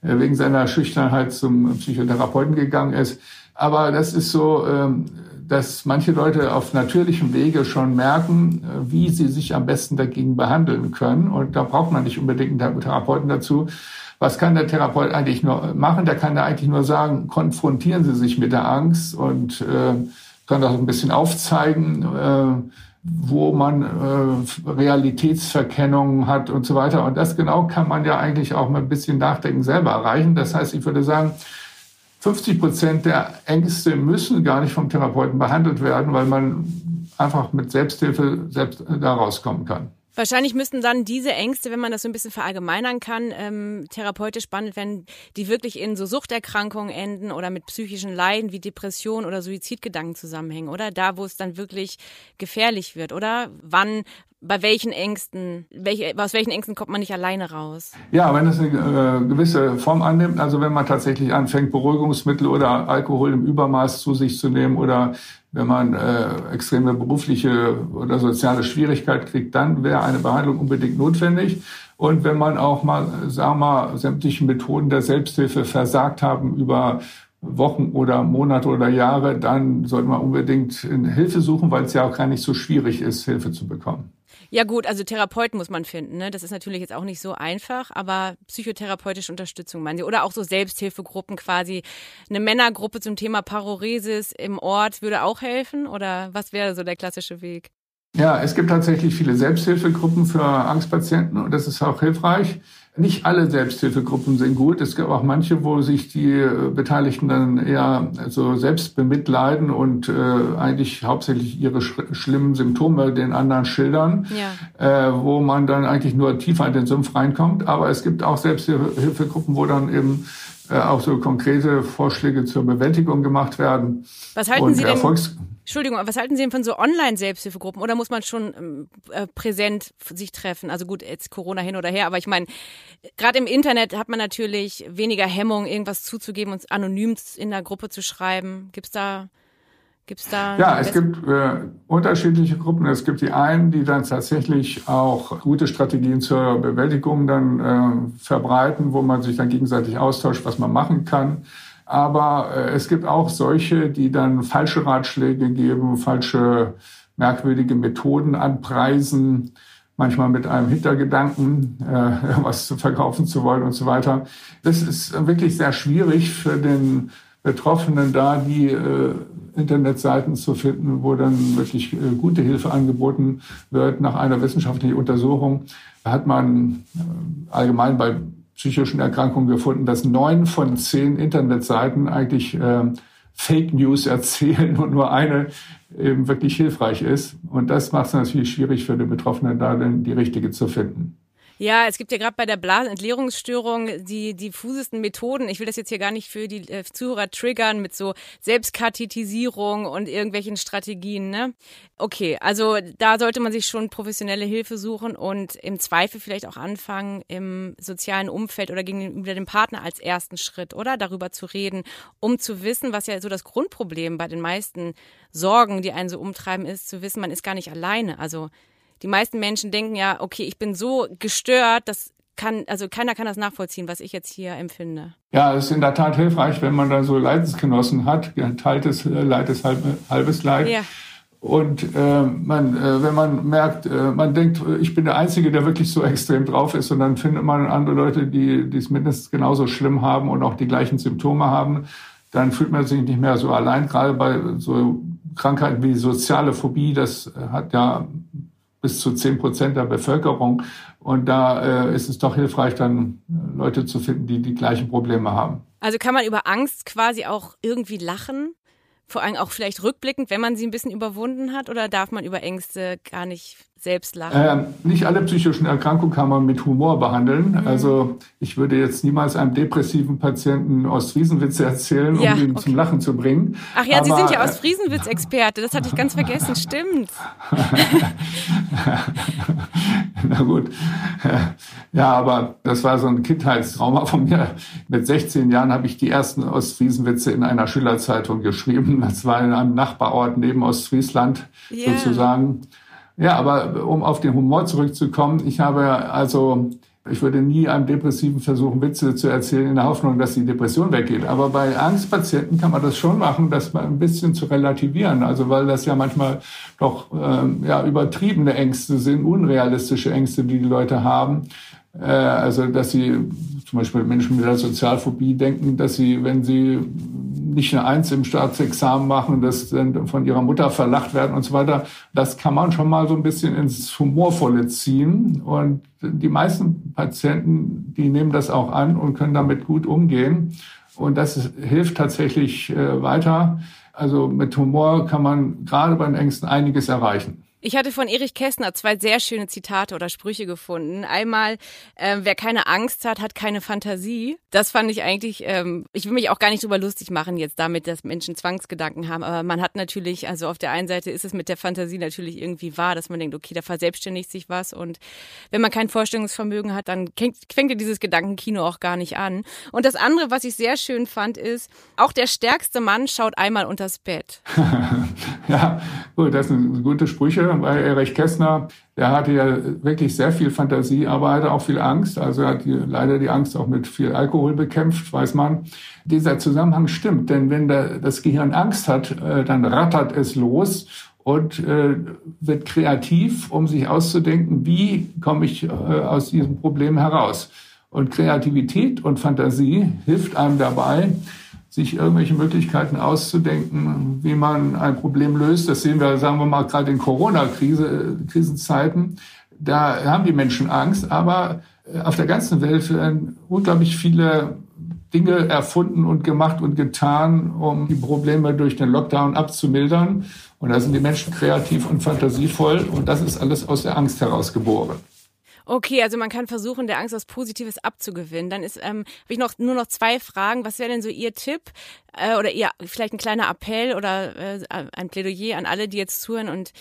wegen seiner Schüchternheit zum Psychotherapeuten gegangen ist. Aber das ist so, ähm, dass manche Leute auf natürlichem Wege schon merken, äh, wie sie sich am besten dagegen behandeln können. Und da braucht man nicht unbedingt einen Therapeuten dazu. Was kann der Therapeut eigentlich nur machen? Der kann da eigentlich nur sagen, konfrontieren Sie sich mit der Angst und äh, kann das ein bisschen aufzeigen. Äh, wo man äh, Realitätsverkennung hat und so weiter. Und das genau kann man ja eigentlich auch mit ein bisschen Nachdenken selber erreichen. Das heißt, ich würde sagen, 50 Prozent der Ängste müssen gar nicht vom Therapeuten behandelt werden, weil man einfach mit Selbsthilfe selbst da rauskommen kann. Wahrscheinlich müssten dann diese Ängste, wenn man das so ein bisschen verallgemeinern kann, ähm, therapeutisch behandelt werden, die wirklich in so Suchterkrankungen enden oder mit psychischen Leiden wie Depression oder Suizidgedanken zusammenhängen, oder? Da, wo es dann wirklich gefährlich wird, oder? Wann, bei welchen Ängsten, welche, aus welchen Ängsten kommt man nicht alleine raus? Ja, wenn es eine äh, gewisse Form annimmt, also wenn man tatsächlich anfängt, Beruhigungsmittel oder Alkohol im Übermaß zu sich zu nehmen oder wenn man äh, extreme berufliche oder soziale Schwierigkeit kriegt, dann wäre eine Behandlung unbedingt notwendig. Und wenn man auch mal, sagen wir mal, sämtliche Methoden der Selbsthilfe versagt haben über Wochen oder Monate oder Jahre, dann sollte man unbedingt Hilfe suchen, weil es ja auch gar nicht so schwierig ist, Hilfe zu bekommen. Ja gut, also Therapeuten muss man finden. Ne? Das ist natürlich jetzt auch nicht so einfach, aber psychotherapeutische Unterstützung meinen Sie. Oder auch so Selbsthilfegruppen quasi. Eine Männergruppe zum Thema Paroresis im Ort würde auch helfen? Oder was wäre so der klassische Weg? Ja, es gibt tatsächlich viele Selbsthilfegruppen für Angstpatienten und das ist auch hilfreich. Nicht alle Selbsthilfegruppen sind gut. Es gibt auch manche, wo sich die äh, Beteiligten dann eher so selbst bemitleiden und äh, eigentlich hauptsächlich ihre sch schlimmen Symptome den anderen schildern, ja. äh, wo man dann eigentlich nur tiefer in den Sumpf reinkommt. Aber es gibt auch Selbsthilfegruppen, wo dann eben auch so konkrete Vorschläge zur Bewältigung gemacht werden. Was halten Sie denn? Entschuldigung, was halten Sie denn von so Online-Selbsthilfegruppen oder muss man schon ähm, äh, präsent sich treffen? Also gut, jetzt Corona hin oder her, aber ich meine, gerade im Internet hat man natürlich weniger Hemmung, irgendwas zuzugeben und anonym in der Gruppe zu schreiben. Gibt's da Gibt's da ja, es gibt äh, unterschiedliche Gruppen. Es gibt die einen, die dann tatsächlich auch gute Strategien zur Bewältigung dann äh, verbreiten, wo man sich dann gegenseitig austauscht, was man machen kann. Aber äh, es gibt auch solche, die dann falsche Ratschläge geben, falsche merkwürdige Methoden anpreisen, manchmal mit einem Hintergedanken, äh, was verkaufen zu wollen und so weiter. Das ist wirklich sehr schwierig für den Betroffenen da, die äh, Internetseiten zu finden, wo dann wirklich äh, gute Hilfe angeboten wird. Nach einer wissenschaftlichen Untersuchung hat man äh, allgemein bei psychischen Erkrankungen gefunden, dass neun von zehn Internetseiten eigentlich äh, Fake News erzählen und nur eine eben wirklich hilfreich ist. Und das macht es natürlich schwierig für den Betroffenen, da denn die richtige zu finden. Ja, es gibt ja gerade bei der Blasenentleerungsstörung die diffusesten Methoden. Ich will das jetzt hier gar nicht für die äh, Zuhörer triggern mit so Selbstkartitisierung und irgendwelchen Strategien. Ne? Okay, also da sollte man sich schon professionelle Hilfe suchen und im Zweifel vielleicht auch anfangen, im sozialen Umfeld oder gegenüber dem Partner als ersten Schritt, oder? Darüber zu reden, um zu wissen, was ja so das Grundproblem bei den meisten Sorgen, die einen so umtreiben, ist, zu wissen, man ist gar nicht alleine. Also die meisten Menschen denken ja, okay, ich bin so gestört, dass kann, also keiner kann das nachvollziehen, was ich jetzt hier empfinde. Ja, es ist in der Tat hilfreich, wenn man da so Leidensgenossen hat. Geteiltes äh, Leid ist halb, halbes Leid. Ja. Und äh, man, äh, wenn man merkt, äh, man denkt, ich bin der Einzige, der wirklich so extrem drauf ist, und dann findet man andere Leute, die es mindestens genauso schlimm haben und auch die gleichen Symptome haben, dann fühlt man sich nicht mehr so allein. Gerade bei so Krankheiten wie soziale Phobie, das hat ja bis zu zehn Prozent der Bevölkerung. Und da äh, ist es doch hilfreich, dann äh, Leute zu finden, die die gleichen Probleme haben. Also kann man über Angst quasi auch irgendwie lachen? Vor allem auch vielleicht rückblickend, wenn man sie ein bisschen überwunden hat? Oder darf man über Ängste gar nicht selbst lachen? Äh, nicht alle psychischen Erkrankungen kann man mit Humor behandeln. Mhm. Also ich würde jetzt niemals einem depressiven Patienten Ostfriesenwitze erzählen, um ja, ihn okay. zum Lachen zu bringen. Ach ja, Aber, Sie sind ja Ostfriesenwitz-Experte. Das hatte ich ganz vergessen. Stimmt. Na gut. Ja, aber das war so ein Kindheitstrauma von mir. Mit 16 Jahren habe ich die ersten Ostfriesenwitze in einer Schülerzeitung geschrieben. Das war in einem Nachbarort neben Ostfriesland yeah. sozusagen. Ja, aber um auf den Humor zurückzukommen, ich habe also, ich würde nie einem Depressiven versuchen, Witze zu erzählen in der Hoffnung, dass die Depression weggeht. Aber bei Angstpatienten kann man das schon machen, das mal ein bisschen zu relativieren. Also weil das ja manchmal doch ähm, ja, übertriebene Ängste sind, unrealistische Ängste, die die Leute haben. Äh, also dass sie zum Beispiel Menschen mit der Sozialphobie denken, dass sie, wenn sie nicht eine Eins im Staatsexamen machen, das dann von ihrer Mutter verlacht werden und so weiter. Das kann man schon mal so ein bisschen ins Humorvolle ziehen. Und die meisten Patienten, die nehmen das auch an und können damit gut umgehen. Und das hilft tatsächlich äh, weiter. Also mit Humor kann man gerade bei den Ängsten einiges erreichen. Ich hatte von Erich Kästner zwei sehr schöne Zitate oder Sprüche gefunden. Einmal, äh, wer keine Angst hat, hat keine Fantasie. Das fand ich eigentlich, ähm, ich will mich auch gar nicht drüber lustig machen jetzt damit, dass Menschen Zwangsgedanken haben. Aber man hat natürlich, also auf der einen Seite ist es mit der Fantasie natürlich irgendwie wahr, dass man denkt, okay, da verselbstständigt sich was. Und wenn man kein Vorstellungsvermögen hat, dann fängt ja dieses Gedankenkino auch gar nicht an. Und das andere, was ich sehr schön fand, ist, auch der stärkste Mann schaut einmal unters Bett. ja, gut, das sind gute Sprüche bei Erich Kästner, der hatte ja wirklich sehr viel Fantasie, aber hatte auch viel Angst. Also er hat die, leider die Angst auch mit viel Alkohol bekämpft, weiß man. Dieser Zusammenhang stimmt, denn wenn der, das Gehirn Angst hat, äh, dann rattert es los und äh, wird kreativ, um sich auszudenken, wie komme ich äh, aus diesem Problem heraus. Und Kreativität und Fantasie hilft einem dabei, sich irgendwelche Möglichkeiten auszudenken, wie man ein Problem löst. Das sehen wir, sagen wir mal, gerade in Corona-Krisenzeiten. Da haben die Menschen Angst, aber äh, auf der ganzen Welt werden unglaublich viele Dinge erfunden und gemacht und getan, um die Probleme durch den Lockdown abzumildern. Und da sind die Menschen kreativ und fantasievoll und das ist alles aus der Angst heraus geboren. Okay, also man kann versuchen, der Angst was Positives abzugewinnen. Dann ist ähm, habe ich noch nur noch zwei Fragen. Was wäre denn so Ihr Tipp äh, oder ihr vielleicht ein kleiner Appell oder äh, ein Plädoyer an alle, die jetzt zuhören und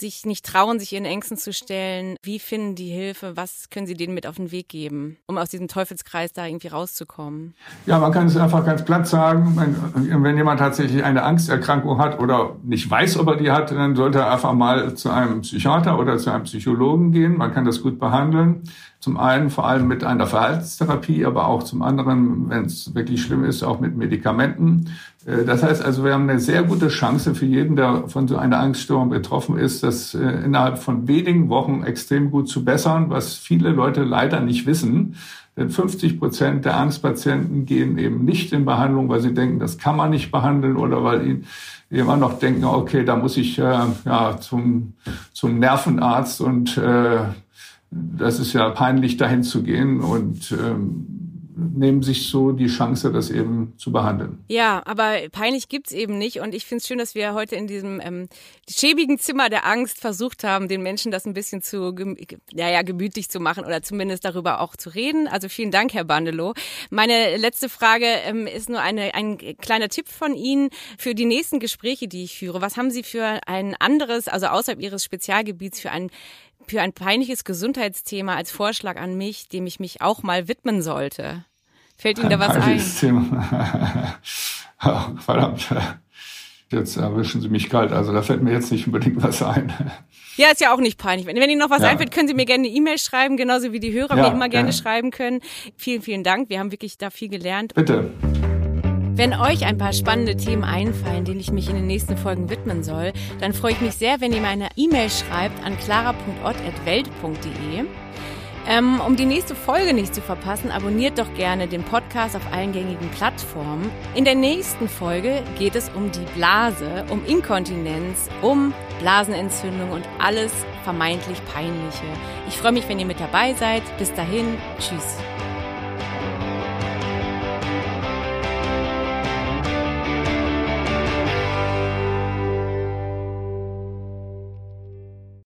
sich nicht trauen, sich ihren Ängsten zu stellen. Wie finden die Hilfe? Was können Sie denen mit auf den Weg geben, um aus diesem Teufelskreis da irgendwie rauszukommen? Ja, man kann es einfach ganz platt sagen. Wenn, wenn jemand tatsächlich eine Angsterkrankung hat oder nicht weiß, ob er die hat, dann sollte er einfach mal zu einem Psychiater oder zu einem Psychologen gehen. Man kann das gut behandeln. Zum einen vor allem mit einer Verhaltenstherapie, aber auch zum anderen, wenn es wirklich schlimm ist, auch mit Medikamenten. Äh, das heißt also, wir haben eine sehr gute Chance für jeden, der von so einer Angststörung betroffen ist, das äh, innerhalb von wenigen Wochen extrem gut zu bessern, was viele Leute leider nicht wissen. Denn 50 Prozent der Angstpatienten gehen eben nicht in Behandlung, weil sie denken, das kann man nicht behandeln oder weil ihnen immer noch denken, okay, da muss ich äh, ja zum, zum Nervenarzt und äh, das ist ja peinlich, dahin zu gehen und ähm, nehmen sich so die Chance, das eben zu behandeln. Ja, aber peinlich gibt's eben nicht. Und ich finde es schön, dass wir heute in diesem ähm, schäbigen Zimmer der Angst versucht haben, den Menschen das ein bisschen zu ja, ja, gemütlich zu machen oder zumindest darüber auch zu reden. Also vielen Dank, Herr Bandelow. Meine letzte Frage ähm, ist nur eine, ein kleiner Tipp von Ihnen für die nächsten Gespräche, die ich führe. Was haben Sie für ein anderes, also außerhalb Ihres Spezialgebiets, für ein für ein peinliches Gesundheitsthema als Vorschlag an mich, dem ich mich auch mal widmen sollte? Fällt Ihnen da was ein? Thema. oh, verdammt. Jetzt erwischen Sie mich kalt. Also da fällt mir jetzt nicht unbedingt was ein. Ja, ist ja auch nicht peinlich. Wenn, wenn Ihnen noch was ja. einfällt, können Sie mir gerne eine E-Mail schreiben, genauso wie die Hörer ja, mir immer gerne ja. schreiben können. Vielen, vielen Dank. Wir haben wirklich da viel gelernt. Bitte. Wenn euch ein paar spannende Themen einfallen, denen ich mich in den nächsten Folgen widmen soll, dann freue ich mich sehr, wenn ihr mir eine E-Mail schreibt an clara.ott.welt.de. Ähm, um die nächste Folge nicht zu verpassen, abonniert doch gerne den Podcast auf allen gängigen Plattformen. In der nächsten Folge geht es um die Blase, um Inkontinenz, um Blasenentzündung und alles vermeintlich Peinliche. Ich freue mich, wenn ihr mit dabei seid. Bis dahin, tschüss.